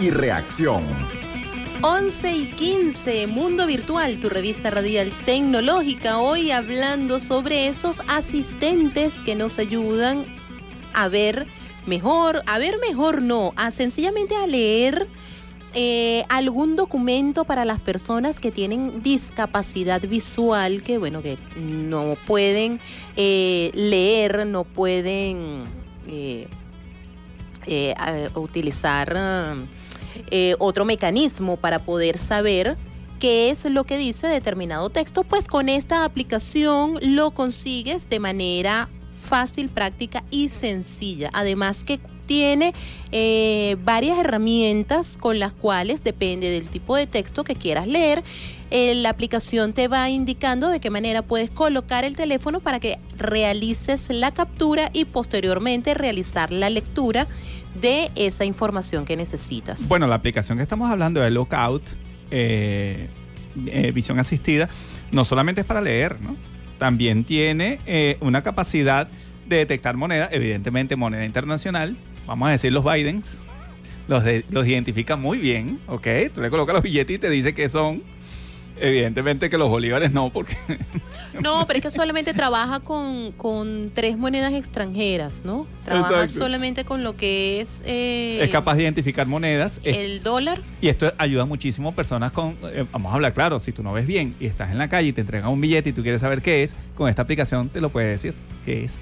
Y reacción. 11 y 15, Mundo Virtual, tu revista radial tecnológica, hoy hablando sobre esos asistentes que nos ayudan a ver mejor, a ver mejor no, a sencillamente a leer eh, algún documento para las personas que tienen discapacidad visual, que bueno, que no pueden eh, leer, no pueden eh, eh, utilizar eh, otro mecanismo para poder saber qué es lo que dice determinado texto, pues con esta aplicación lo consigues de manera fácil, práctica y sencilla. Además que tiene eh, varias herramientas con las cuales, depende del tipo de texto que quieras leer, eh, la aplicación te va indicando de qué manera puedes colocar el teléfono para que realices la captura y posteriormente realizar la lectura de esa información que necesitas. Bueno, la aplicación que estamos hablando de Lookout, eh, eh, visión asistida, no solamente es para leer, ¿no? También tiene eh, una capacidad de detectar moneda, evidentemente moneda internacional, vamos a decir los Bidens, los, de- los identifica muy bien, ¿ok? Tú le colocas los billetes y te dice que son, evidentemente que los bolívares no, porque No, pero es que solamente trabaja con, con tres monedas extranjeras, ¿no? Trabaja Exacto. solamente con lo que es, eh, es capaz de identificar monedas. es- el dólar. Y esto ayuda muchísimo a personas con, eh, vamos a hablar claro, si tú no ves bien y estás en la calle y te entregan un billete y tú quieres saber qué es, con esta aplicación te lo puede decir qué es.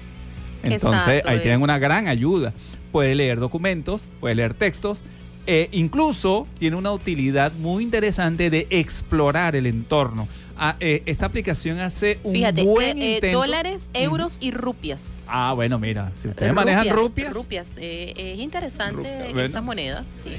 Entonces Exacto, ahí tienen una gran ayuda. Puede leer documentos, puede leer textos, eh, incluso tiene una utilidad muy interesante de explorar el entorno. Ah, eh, esta aplicación hace un Fíjate, buen eh, eh, intento. dólares, euros y rupias. Ah, bueno, mira, si ustedes Eh, manejan rupias, Rupias, eh, es interesante Rupias, bueno. esa moneda, sí.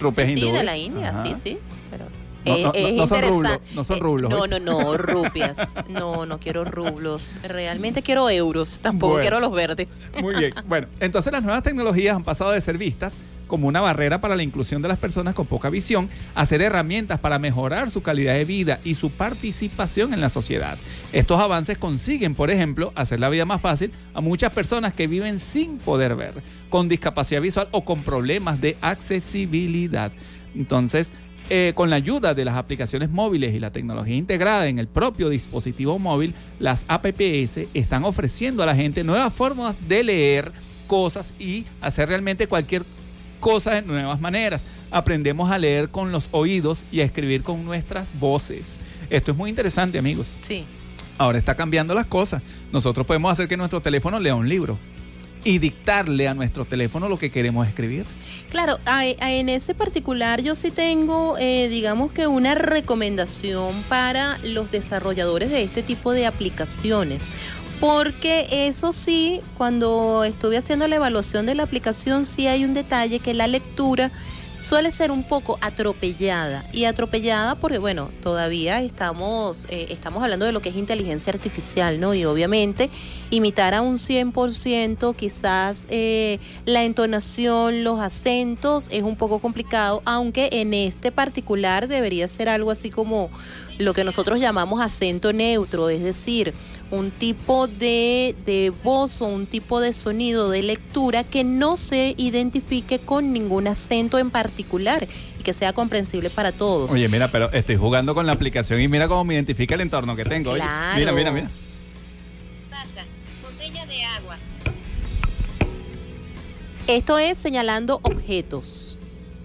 rupias Sí, sí, de la India, Ajá. sí, sí. Pero No, eh, no, es no son rublos, no son Eh, rublos, No, ¿oí? no, no, rupias. No, no quiero rublos. Realmente quiero euros. Tampoco Bueno. quiero los verdes. Muy bien. Bueno, entonces las nuevas tecnologías han pasado de ser vistas como una barrera para la inclusión de las personas con poca visión a ser herramientas para mejorar su calidad de vida y su participación en la sociedad. Estos avances consiguen, por ejemplo, hacer la vida más fácil a muchas personas que viven sin poder ver, con discapacidad visual o con problemas de accesibilidad. Entonces, eh, con la ayuda de las aplicaciones móviles y la tecnología integrada en el propio dispositivo móvil, las APPS están ofreciendo a la gente nuevas formas de leer cosas y hacer realmente cualquier cosa de nuevas maneras. Aprendemos a leer con los oídos y a escribir con nuestras voces. Esto es muy interesante, amigos. Sí. Ahora está cambiando las cosas. Nosotros podemos hacer que nuestro teléfono lea un libro y dictarle a nuestro teléfono lo que queremos escribir. Claro, en ese particular yo sí tengo, eh, digamos que una recomendación para los desarrolladores de este tipo de aplicaciones. Porque eso sí, cuando estuve haciendo la evaluación de la aplicación, sí hay un detalle que la lectura suele ser un poco atropellada. Y atropellada porque, bueno, todavía estamos, eh, estamos hablando de lo que es inteligencia artificial, ¿no? Y obviamente imitar a un 100% quizás eh, la entonación, los acentos es un poco complicado, aunque en este particular debería ser algo así como lo que nosotros llamamos acento neutro, es decir, un tipo de, de voz o un tipo de sonido de lectura que no se identifique con ningún acento en particular y que sea comprensible para todos. Oye, mira, pero estoy jugando con la aplicación y mira cómo me identifica el entorno que tengo. oye. Claro. Mira, mira, mira. Taza, botella de agua. Esto es señalando objetos.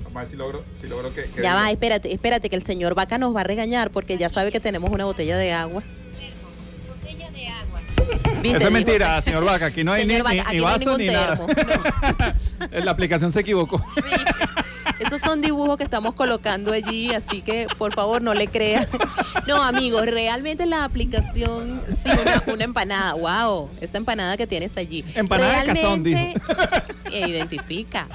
Vamos a ver si logro, si logro que... que Ya va, espérate, espérate que el señor Vaca nos va a regañar porque ya sabe que tenemos una botella de agua. ¿Viste? Eso es mentira, señor Vaca. Aquí no hay ni, Señor ni- Vaca, ni aquí no hay vaso ningún ni nada. la aplicación se equivocó. Esos son dibujos que estamos colocando allí, así que por favor no le crean. No, amigos, realmente la aplicación, sí, una, una empanada, wow, esa empanada que tienes allí. Empanada de cazón, Realmente, eh, identifica.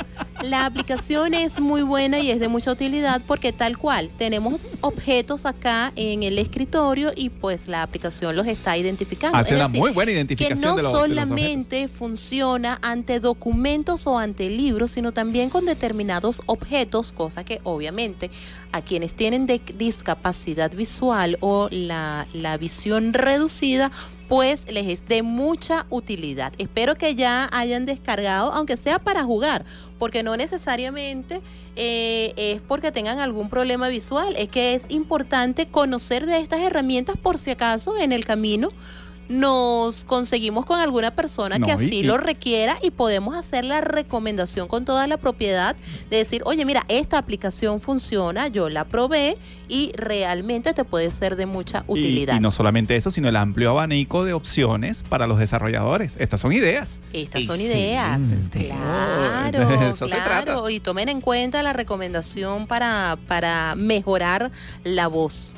La aplicación es muy buena y es de mucha utilidad porque tal cual, tenemos objetos acá en el escritorio y pues la aplicación los está identificando. Hace Es una decir, muy buena que identificación no de los, de los objetos. solamente funciona ante documentos o ante libros, sino también con determinados objetos, cosa que obviamente a quienes tienen de- discapacidad visual o la, la visión reducida, pues les es de mucha utilidad. Espero que ya hayan descargado, aunque sea para jugar, porque no necesariamente eh, es porque tengan algún problema visual, es que es importante conocer de estas herramientas por si acaso en el camino nos conseguimos con alguna persona que No, así y- lo requiera y podemos hacer la recomendación con toda la propiedad de decir, oye, mira, esta aplicación funciona, yo la probé y realmente te puede ser de mucha utilidad. Y, no solamente eso, sino el amplio abanico de opciones para los desarrolladores. Estas son ideas. Estas son ideas. Claro, se claro. trata. Y tomen en cuenta la recomendación para, para mejorar la voz.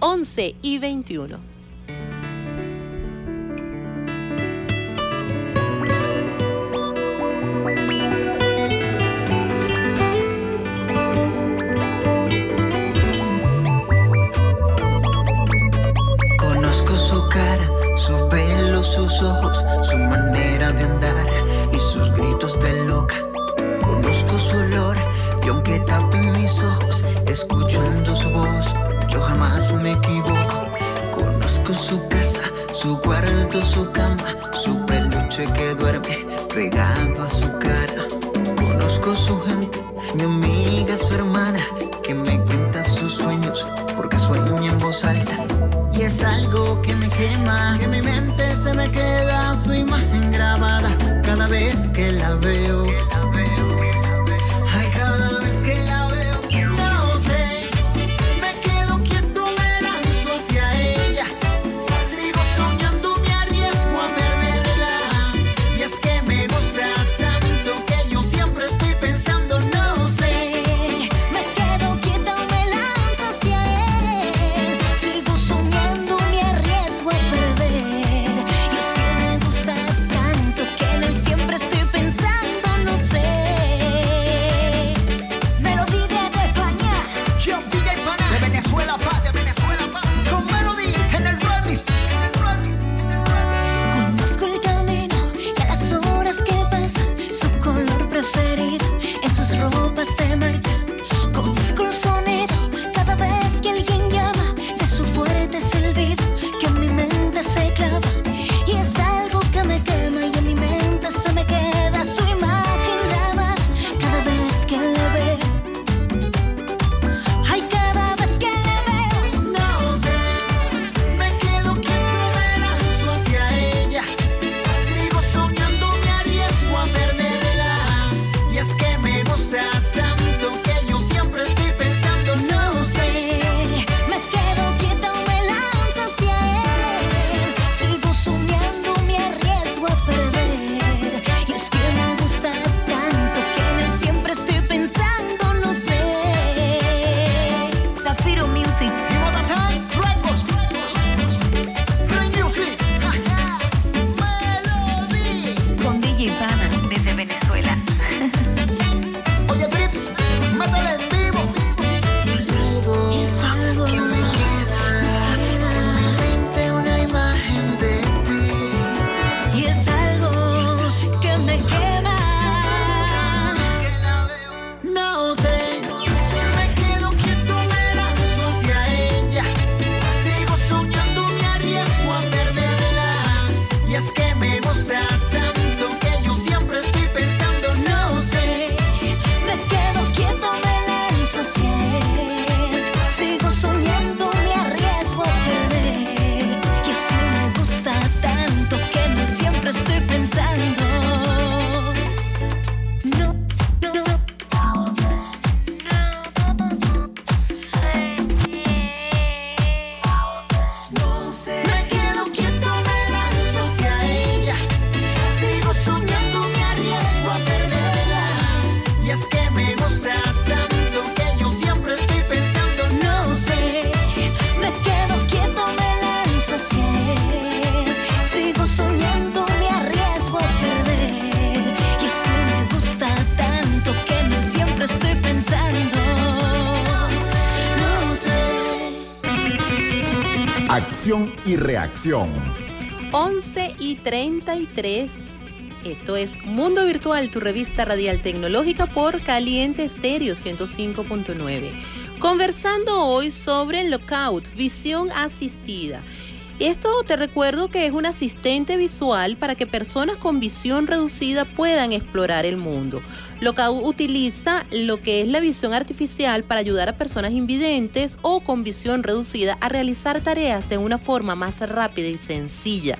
11 y 21. Sus ojos, su manera de andar y sus gritos de loca. Conozco su olor y aunque tapen mis ojos, escuchando su voz, yo jamás me equivoco. Conozco su casa, su cuarto, su cama, su peluche que duerme pegado a su cara. Conozco su gente, mi amiga, su hermana, que me cuenta sus sueños porque sueña en voz alta. Y es algo que que mi mente se me queda su imagen grabada cada vez que la veo. Reacción. 11 y 33. Esto es Mundo Virtual, tu revista radial tecnológica por Caliente Estéreo 105.9. Conversando hoy sobre el lockout, visión asistida. Esto te recuerdo que es un asistente visual para que personas con visión reducida puedan explorar el mundo. Lookout utiliza lo que es la visión artificial para ayudar a personas invidentes o con visión reducida a realizar tareas de una forma más rápida y sencilla.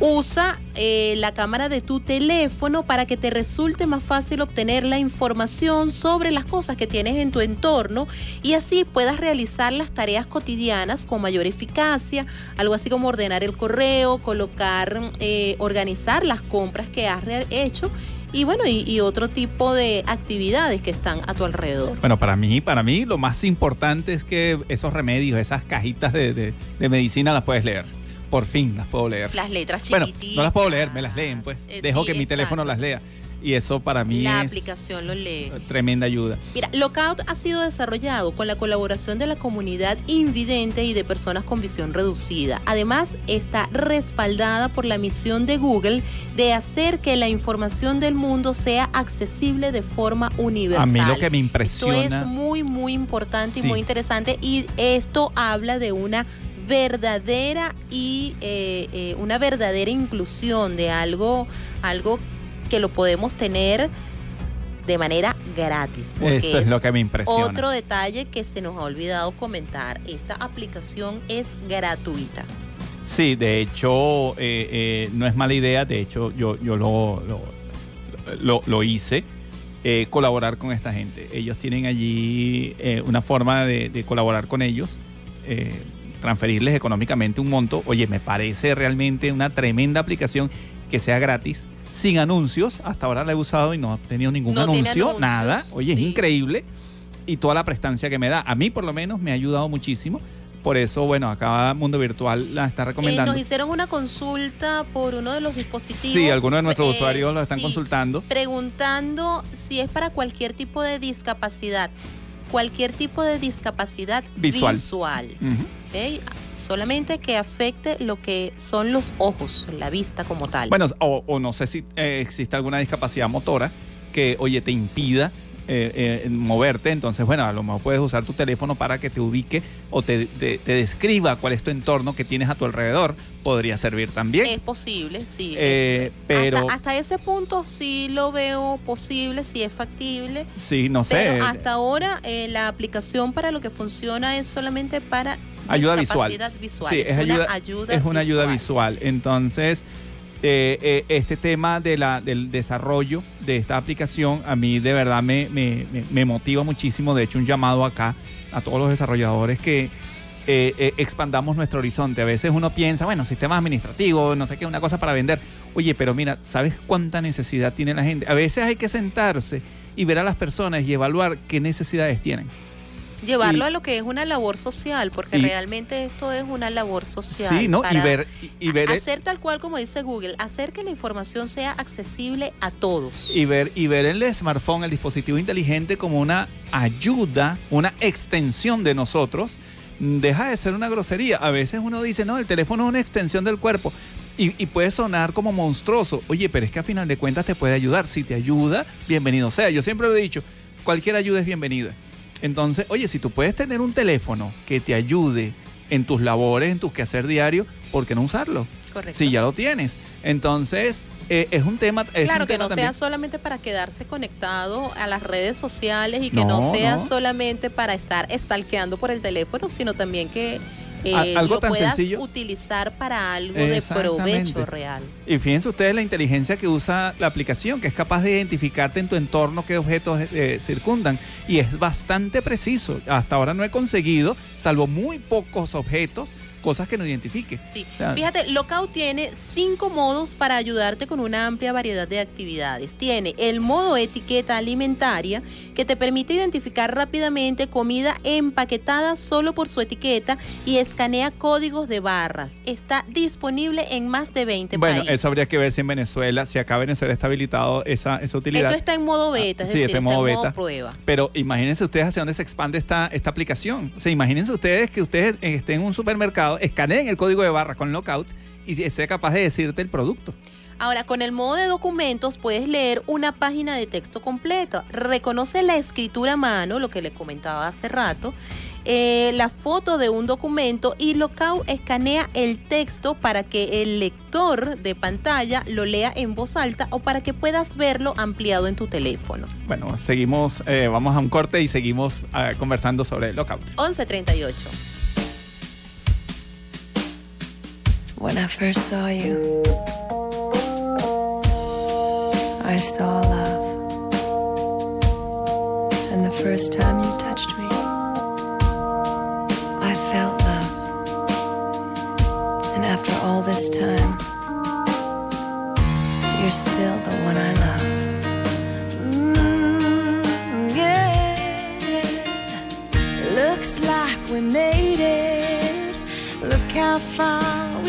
Usa eh, la cámara de tu teléfono para que te resulte más fácil obtener la información sobre las cosas que tienes en tu entorno y así puedas realizar las tareas cotidianas con mayor eficacia, algo así como ordenar el correo, colocar, eh, organizar las compras que has hecho y bueno, y, otro tipo de actividades que están a tu alrededor. Bueno, para mí, para mí lo más importante es que esos remedios, esas cajitas de medicina las puedes leer. Por fin las puedo leer. Las letras Bueno, chiquititas. no las puedo leer, me las leen, pues. Eh, Dejo sí, que mi teléfono las lea. Y eso para mí La es aplicación lo lee. tremenda ayuda. Mira, Lookout ha sido desarrollado con la colaboración de la comunidad invidente y de personas con visión reducida. Además, está respaldada por la misión de Google de hacer que la información del mundo sea accesible de forma universal. A mí lo que me Esto impresiona. es muy, muy importante y muy interesante y esto habla de una verdadera y eh, eh, una verdadera inclusión de algo, algo que lo podemos tener de manera gratis. Eso es lo que me impresiona. Otro detalle que se nos ha olvidado comentar, esta aplicación es gratuita. Sí, de hecho, eh, eh, no es mala idea. De hecho, yo, yo lo, lo, lo- lo hice. eh, colaborar con esta gente. Ellos tienen allí eh, una forma de, de colaborar con ellos, eh, transferirles económicamente un monto. Oye, me parece realmente una tremenda aplicación que sea gratis, sin anuncios. Hasta ahora la he usado y no he tenido ningún No anuncio, nada. Oye, es increíble. Y toda la prestancia que me da. A mí, por lo menos, me ha ayudado muchísimo. Por eso, bueno, acá Mundo Virtual la está Eh, recomendando. nos hicieron una consulta por uno de los dispositivos. Sí, algunos de nuestros eh, usuarios lo están sí, consultando. Preguntando si es para cualquier tipo de discapacidad. Cualquier tipo de discapacidad Visual. Solamente que afecte lo que son los ojos, la vista como tal. Bueno, o, o no sé si eh, existe alguna discapacidad motora que, oye, te impida eh, eh, moverte. Entonces, bueno, a lo mejor puedes usar tu teléfono para que te ubique o te, te- te describa cuál es tu entorno que tienes a tu alrededor. Podría servir también. Es posible, sí. Eh, pero hasta, hasta ese punto sí lo veo posible, sí es factible. sí, no sé. Pero hasta ahora eh, la aplicación para lo que funciona es solamente para ayuda visual. Sí, es, es, ayuda, una ayuda es una ayuda visual. Entonces, eh, eh, este tema de la, del desarrollo de esta aplicación a mí de verdad me, me- me- motiva muchísimo. De hecho, un llamado acá a todos los desarrolladores que eh, eh, expandamos nuestro horizonte. A veces uno piensa, bueno, sistema administrativo, no sé qué, una cosa para vender. Oye, pero mira, ¿sabes cuánta necesidad tiene la gente? A veces hay que sentarse y ver a las personas y evaluar qué necesidades tienen. Llevarlo Y- a lo que es una labor social, porque y- realmente esto es una labor social. Sí, ¿no? Y para ver, y, y ver Hacer tal cual como dice Google, hacer que la información sea accesible a todos. y ver y ver el smartphone, el dispositivo inteligente como una ayuda, una extensión de nosotros, mm, deja de ser una grosería. A veces uno dice, no, el teléfono es una extensión del cuerpo. Y, y puede sonar como monstruoso. Oye, pero es que a final de cuentas te puede ayudar. Si te ayuda, bienvenido sea. Yo siempre lo he dicho, cualquier ayuda es bienvenida. Entonces, oye, si tú puedes tener un teléfono que te ayude en tus labores, en tus quehacer diario, ¿por qué no usarlo? Correcto. Si ya lo tienes. Entonces, eh, es un tema. es Claro, un que tema no también- sea solamente para quedarse conectado a las redes sociales y que no, No, sea no. solamente para estar stalkeando por el teléfono, sino también que eh, algo lo tan puedas sencillo. utilizar para algo de provecho real. Y fíjense ustedes la inteligencia que usa la aplicación, que es capaz de identificarte en tu entorno qué objetos eh, circundan. Y es bastante preciso. Hasta ahora no he conseguido, salvo muy pocos objetos, cosas que no identifique. Sí. O sea, Fíjate, Lookout tiene cinco modos para ayudarte con una amplia variedad de actividades. Tiene el modo etiqueta alimentaria, que te permite identificar rápidamente comida empaquetada solo por su etiqueta y escanea códigos de barras. Está disponible en más de 20 Bueno, países. eso habría que ver si en Venezuela, si acá Venezuela está habilitado esa, esa utilidad. Esto está en modo beta, es sí, decir, está está en modo beta. prueba. Pero imagínense ustedes hacia dónde se expande esta, esta aplicación. O sea, imagínense ustedes que ustedes eh, estén en un supermercado, escaneen el código de barra con Lookout y sea capaz de decirte el producto. Ahora, con el modo de documentos puedes leer una página de texto completa. Reconoce la escritura a mano, lo que le comentaba hace rato, eh, la foto de un documento y Lockout escanea el texto para que el lector de pantalla lo lea en voz alta o para que puedas verlo ampliado en tu teléfono. Bueno, seguimos, eh, vamos a un corte y seguimos eh, conversando sobre Lockout. 1138. When I first saw you, I saw love. And the first time you touched me, I felt love. And after all this time, you're still the one I love.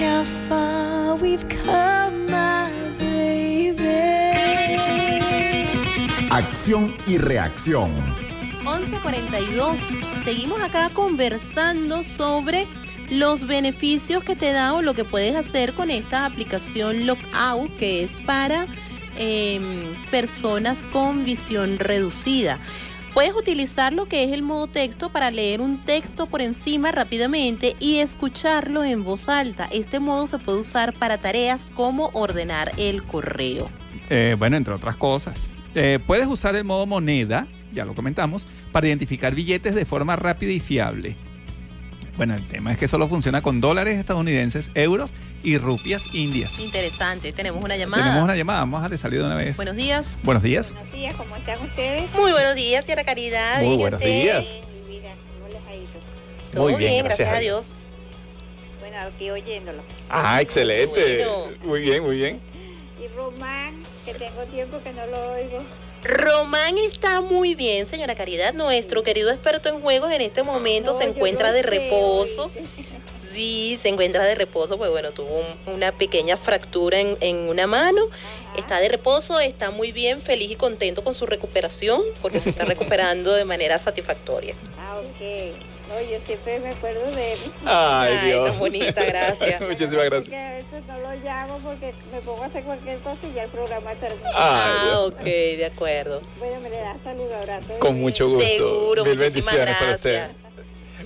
how far we've come, my baby. Acción y reacción. 1142. Seguimos acá conversando sobre los beneficios que te da o lo que puedes hacer con esta aplicación Lockout, que es para em, personas con visión reducida. Puedes utilizar lo que es el modo texto para leer un texto por encima rápidamente y escucharlo en voz alta. Este modo se puede usar para tareas como ordenar el correo. Eh, bueno, entre otras cosas. Eh, puedes usar el modo moneda, ya lo comentamos, para identificar billetes de forma rápida y fiable. Bueno, el tema es que solo funciona con dólares estadounidenses, euros y rupias indias. Interesante. Tenemos una llamada. Tenemos una llamada, vamos a darle salida de una vez. Buenos días. Buenos días. Buenos días, ¿cómo están ustedes? Muy buenos días, señora Caridad. Muy ¿Bien y buenos usted? días. Mi vida, ¿cómo les ha ido? Todo Muy bien, bien, gracias, gracias a a Dios. Bueno, aquí oyéndolo. Ah, excelente. Bueno. Muy bien, muy bien. Y Román, que tengo tiempo que no lo oigo. Román está muy bien, señora Caridad. Nuestro querido experto en juegos en este momento No, se encuentra de reposo. Sí, se encuentra de reposo, pues bueno, tuvo un- una pequeña fractura en, en una mano Está de reposo, está muy bien, feliz y contento con su recuperación, porque se está recuperando de manera satisfactoria. Ah, ok. No, yo siempre me acuerdo de él. Ay, Ay, Dios. tan bonita, gracias. Muchísimas gracias. Porque a veces no lo llamo porque me pongo a hacer cualquier cosa y ya el programa termina. Ah, ok, de acuerdo. Bueno, me le das saludo, abrazo. Con mucho gusto. Seguro, Mil muchísimas bendiciones para usted. gracias.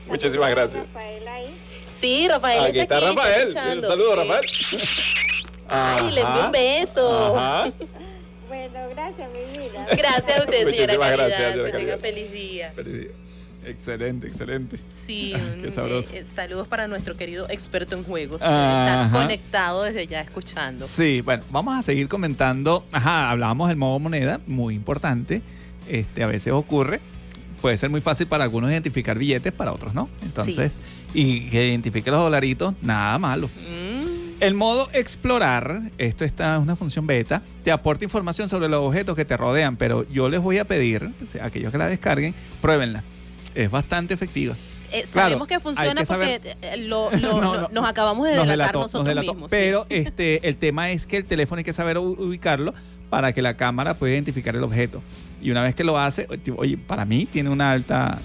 Muchísimas gracias. Rafael ahí. Sí, Rafael Aquí está está aquí, Rafael. escuchando. Un saludo, Sí. Rafael. Ay, le envío un beso. Ajá. Bueno, gracias, mi vida. Gracias a usted, señora Muchísimas Caridad. gracias, señora que tenga feliz día. Feliz día. Excelente, excelente. Sí, Qué mm, sabroso. eh, eh, saludos para nuestro querido experto en juegos. que. Está conectado desde ya escuchando. Sí, bueno, vamos a seguir comentando. Ajá, hablábamos del modo moneda, muy importante. Este, a veces ocurre. Puede ser muy fácil para algunos identificar billetes, para otros no. Entonces, y que identifique los dolaritos, nada malo. El modo explorar, esto está es una función beta, te aporta información sobre los objetos que te rodean, pero yo les voy a pedir, o sea, aquellos que la descarguen, pruébenla. Es bastante efectiva. Eh, Claro, sabemos que funciona porque eh, lo- lo- No, no- no, nos acabamos de Nos delatar delató, nos nosotros delató. mismos. sí. Pero este, el tema es que el teléfono hay que saber ubicarlo para que la cámara pueda identificar el objeto. Y una vez que lo hace, tipo, oye, para mí tiene una alta,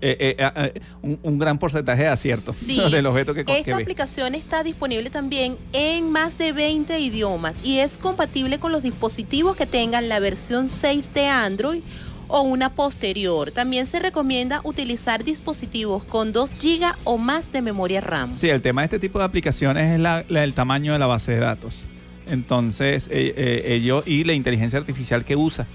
eh, eh, eh, eh, un, un gran porcentaje de acierto Sí. del objeto que, Esta aplicación está disponible también en más de 20 idiomas y es compatible con los dispositivos que tengan la versión 6 de Android o una posterior. También se recomienda utilizar dispositivos con 2 GB o más de memoria RAM. Sí, el tema de este tipo de aplicaciones es la- la- el tamaño de la base de datos. Entonces, eh, eh, ello y la inteligencia artificial que usa.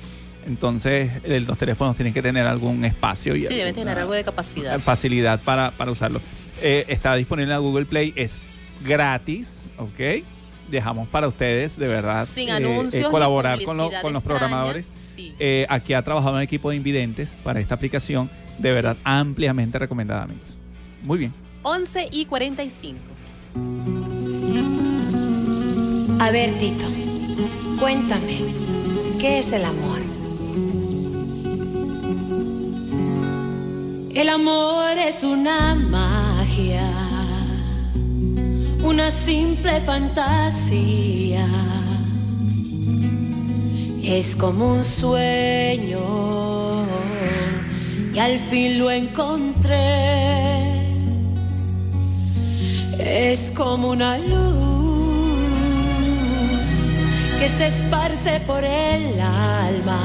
Entonces, los teléfonos tienen que tener algún espacio y Sí, deben tener algo de capacidad. facilidad para, para usarlo. Eh, está disponible en la Google Play, es gratis, ¿ok? Dejamos para ustedes, de verdad, Sin eh, anuncios ni colaborar con, los- publicidad con los programadores. Sí. Eh, aquí ha trabajado un equipo de invidentes para esta aplicación, de verdad, ampliamente recomendada, amigos. Muy bien. 11 y 45. A ver, Tito, cuéntame, ¿qué es el amor? El amor es una magia, una simple fantasía. Es como un sueño y al fin lo encontré. Es como una luz que se esparce por el alma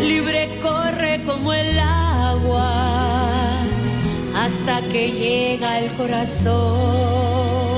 libre corre como el agua hasta que llega al corazón.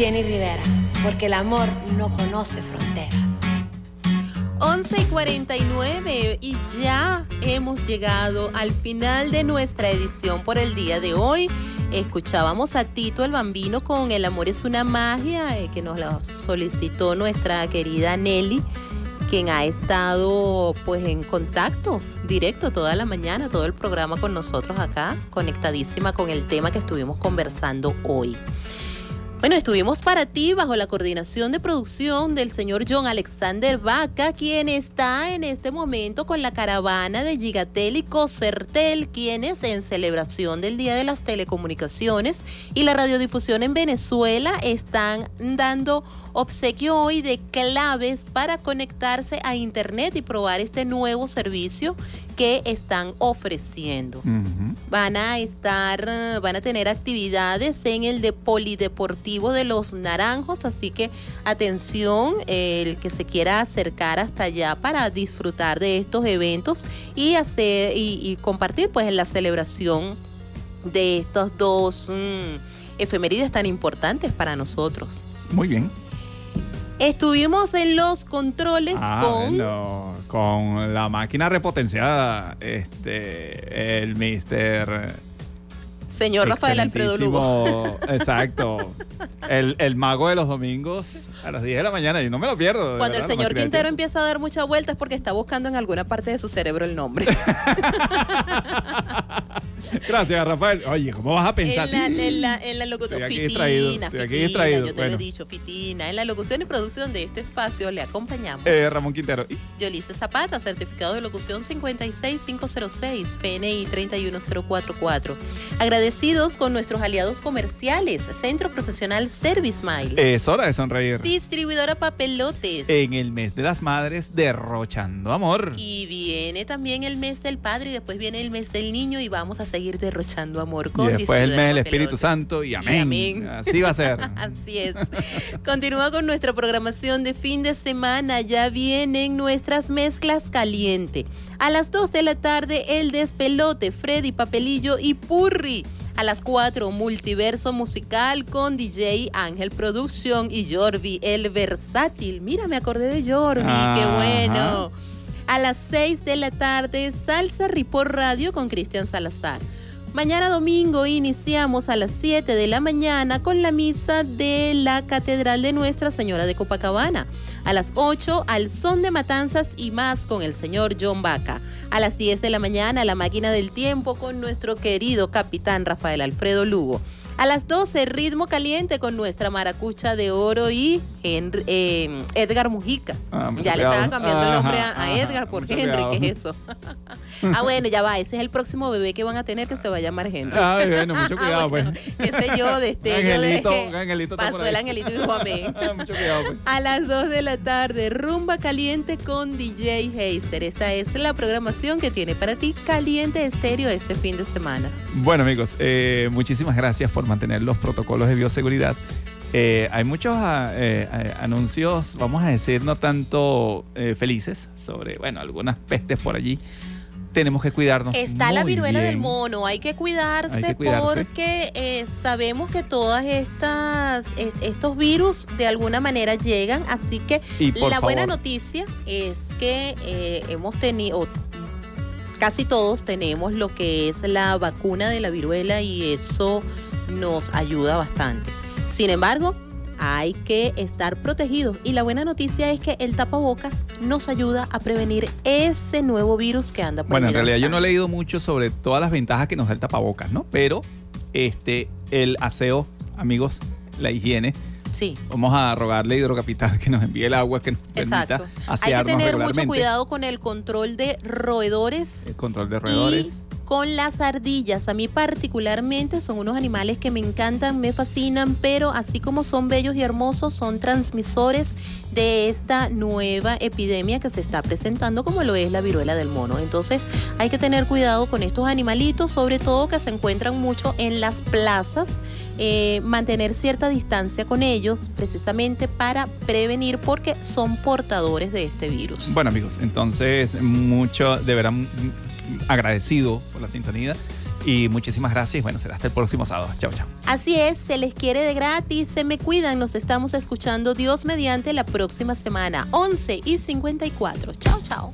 Jenny Rivera, porque el amor no conoce fronteras. 11 y 49 y ya hemos llegado al final de nuestra edición por el día de hoy. Escuchábamos a Tito el Bambino con El amor es una magia eh, que nos la solicitó nuestra querida Nelly, quien ha estado pues en contacto directo toda la mañana, todo el programa con nosotros acá, conectadísima con el tema que estuvimos conversando hoy. Bueno, estuvimos para ti bajo la coordinación de producción del señor John Alexander Vaca, quien está en este momento con la caravana de Gigatel y Cocertel, quienes en celebración del Día de las Telecomunicaciones y la radiodifusión en Venezuela están dando obsequio hoy de claves para conectarse a Internet y probar este nuevo servicio que están ofreciendo. Van a estar, eh, van a tener actividades en el de Polideportivo de los Naranjos, así que atención, el que se quiera acercar hasta allá para disfrutar de estos eventos y hacer y, y compartir pues en la celebración de estos dos mm, efemérides tan importantes para nosotros. Muy bien. Estuvimos en los controles Ah, con con la máquina repotenciada, este, el mister... señor Rafael Alfredo Lugo. Exacto. El, el mago de los domingos a las 10 de la mañana. Y no me lo pierdo. Cuando el verdad, señor Quintero empieza a dar mucha vuelta es porque está buscando en alguna parte de su cerebro el nombre. Gracias, Rafael. Oye, ¿cómo vas a pensar? En la, en la, en la locución, Estoy aquí Fitina, estoy aquí Fitina, distraído. yo te lo he dicho, Fitina. En la locución y producción de este espacio le acompañamos. Eh, Ramón Quintero. Y- Yolice Zapata, certificado de locución 56506, PNI 31044. Agradecidos con nuestros aliados comerciales, Centro Profesional Service Mile, Es hora de sonreír. Distribuidora Papelotes. En el mes de las madres, derrochando amor. Y viene también el mes del padre y después viene el mes del niño y vamos a seguir derrochando amor con Y después el mes del Espíritu. Santo y Y amén. Así va a ser. Así es. Continúa con nuestra programación de fin de semana. Ya vienen nuestras mezclas caliente. A las 2 de la tarde, el despelote, Freddy Papelillo y Purri. A las 4, multiverso musical con DJ Ángel Producción y Jorvi, el versátil. Mira, me acordé de Jorvi, qué bueno. A las 6 de la tarde, Salsa Ripor Radio con Cristian Salazar. Mañana domingo iniciamos a las 7 de la mañana con la misa de la Catedral de Nuestra Señora de Copacabana. A las 8 al son de matanzas y más con el señor John Vaca. A las 10 de la mañana la máquina del tiempo con nuestro querido capitán Rafael Alfredo Lugo. A las 12 ritmo caliente con nuestra maracucha de oro y Henry- eh, Edgar Mujica. Ah, ya le estaba cambiando el nombre a, Ajá, a Edgar por Henry. ¿qué es eso? ah, bueno, ya va, ese es el próximo bebé que van a tener que se va a llamar Henry. Ay, bueno, mucho cuidado, Bueno, pues. qué sé yo, destello Angelito, de... Angelito Pasó el angelito y dijo amén. Ah, mucho cuidado, pues. A las 2 de la tarde, rumba caliente con DJ Heiser. Esta es la programación que tiene para ti Caliente Estéreo este fin de semana. Bueno, amigos, eh, muchísimas gracias por mantener los protocolos de bioseguridad. Eh, hay muchos ah, eh, eh, anuncios, vamos a decir, no tanto eh, felices sobre, bueno, algunas pestes por allí. Tenemos que cuidarnos. Está la viruela del mono, hay que cuidarse, Hay que cuidarse. porque eh, sabemos que todas estas es- estos virus de alguna manera llegan, así que Y la buena noticia es que hemos tenido casi todos tenemos lo que es la vacuna de la viruela y eso nos ayuda bastante. Sin embargo, hay que estar protegidos y la buena noticia es que el tapabocas nos ayuda a prevenir ese nuevo virus que anda por Bueno, en realidad yo no he leído mucho sobre todas las ventajas que nos da el tapabocas, ¿no? Pero este el aseo, amigos, la higiene. Sí. Vamos a rogarle a Hidrocapital que nos envíe el agua que nos Exacto. permita Hay que tener mucho cuidado con el control de roedores El control de roedores. Con las ardillas. A mí particularmente son unos animales que me encantan, me fascinan, pero así como son bellos y hermosos, son transmisores de esta nueva epidemia que se está presentando como lo es la viruela del mono. Entonces hay que tener cuidado con estos animalitos, sobre todo que se encuentran mucho en las plazas, eh, mantener cierta distancia con ellos precisamente para prevenir porque son portadores de este virus. Bueno amigos, entonces mucho, de verdad mm, agradecido por la sintonía y muchísimas gracias. Bueno, será hasta el próximo sábado. Chao, chao. Así es, se les quiere de gratis, se me cuidan, nos estamos escuchando Dios mediante la próxima semana, 11 y 54. Chao, chao.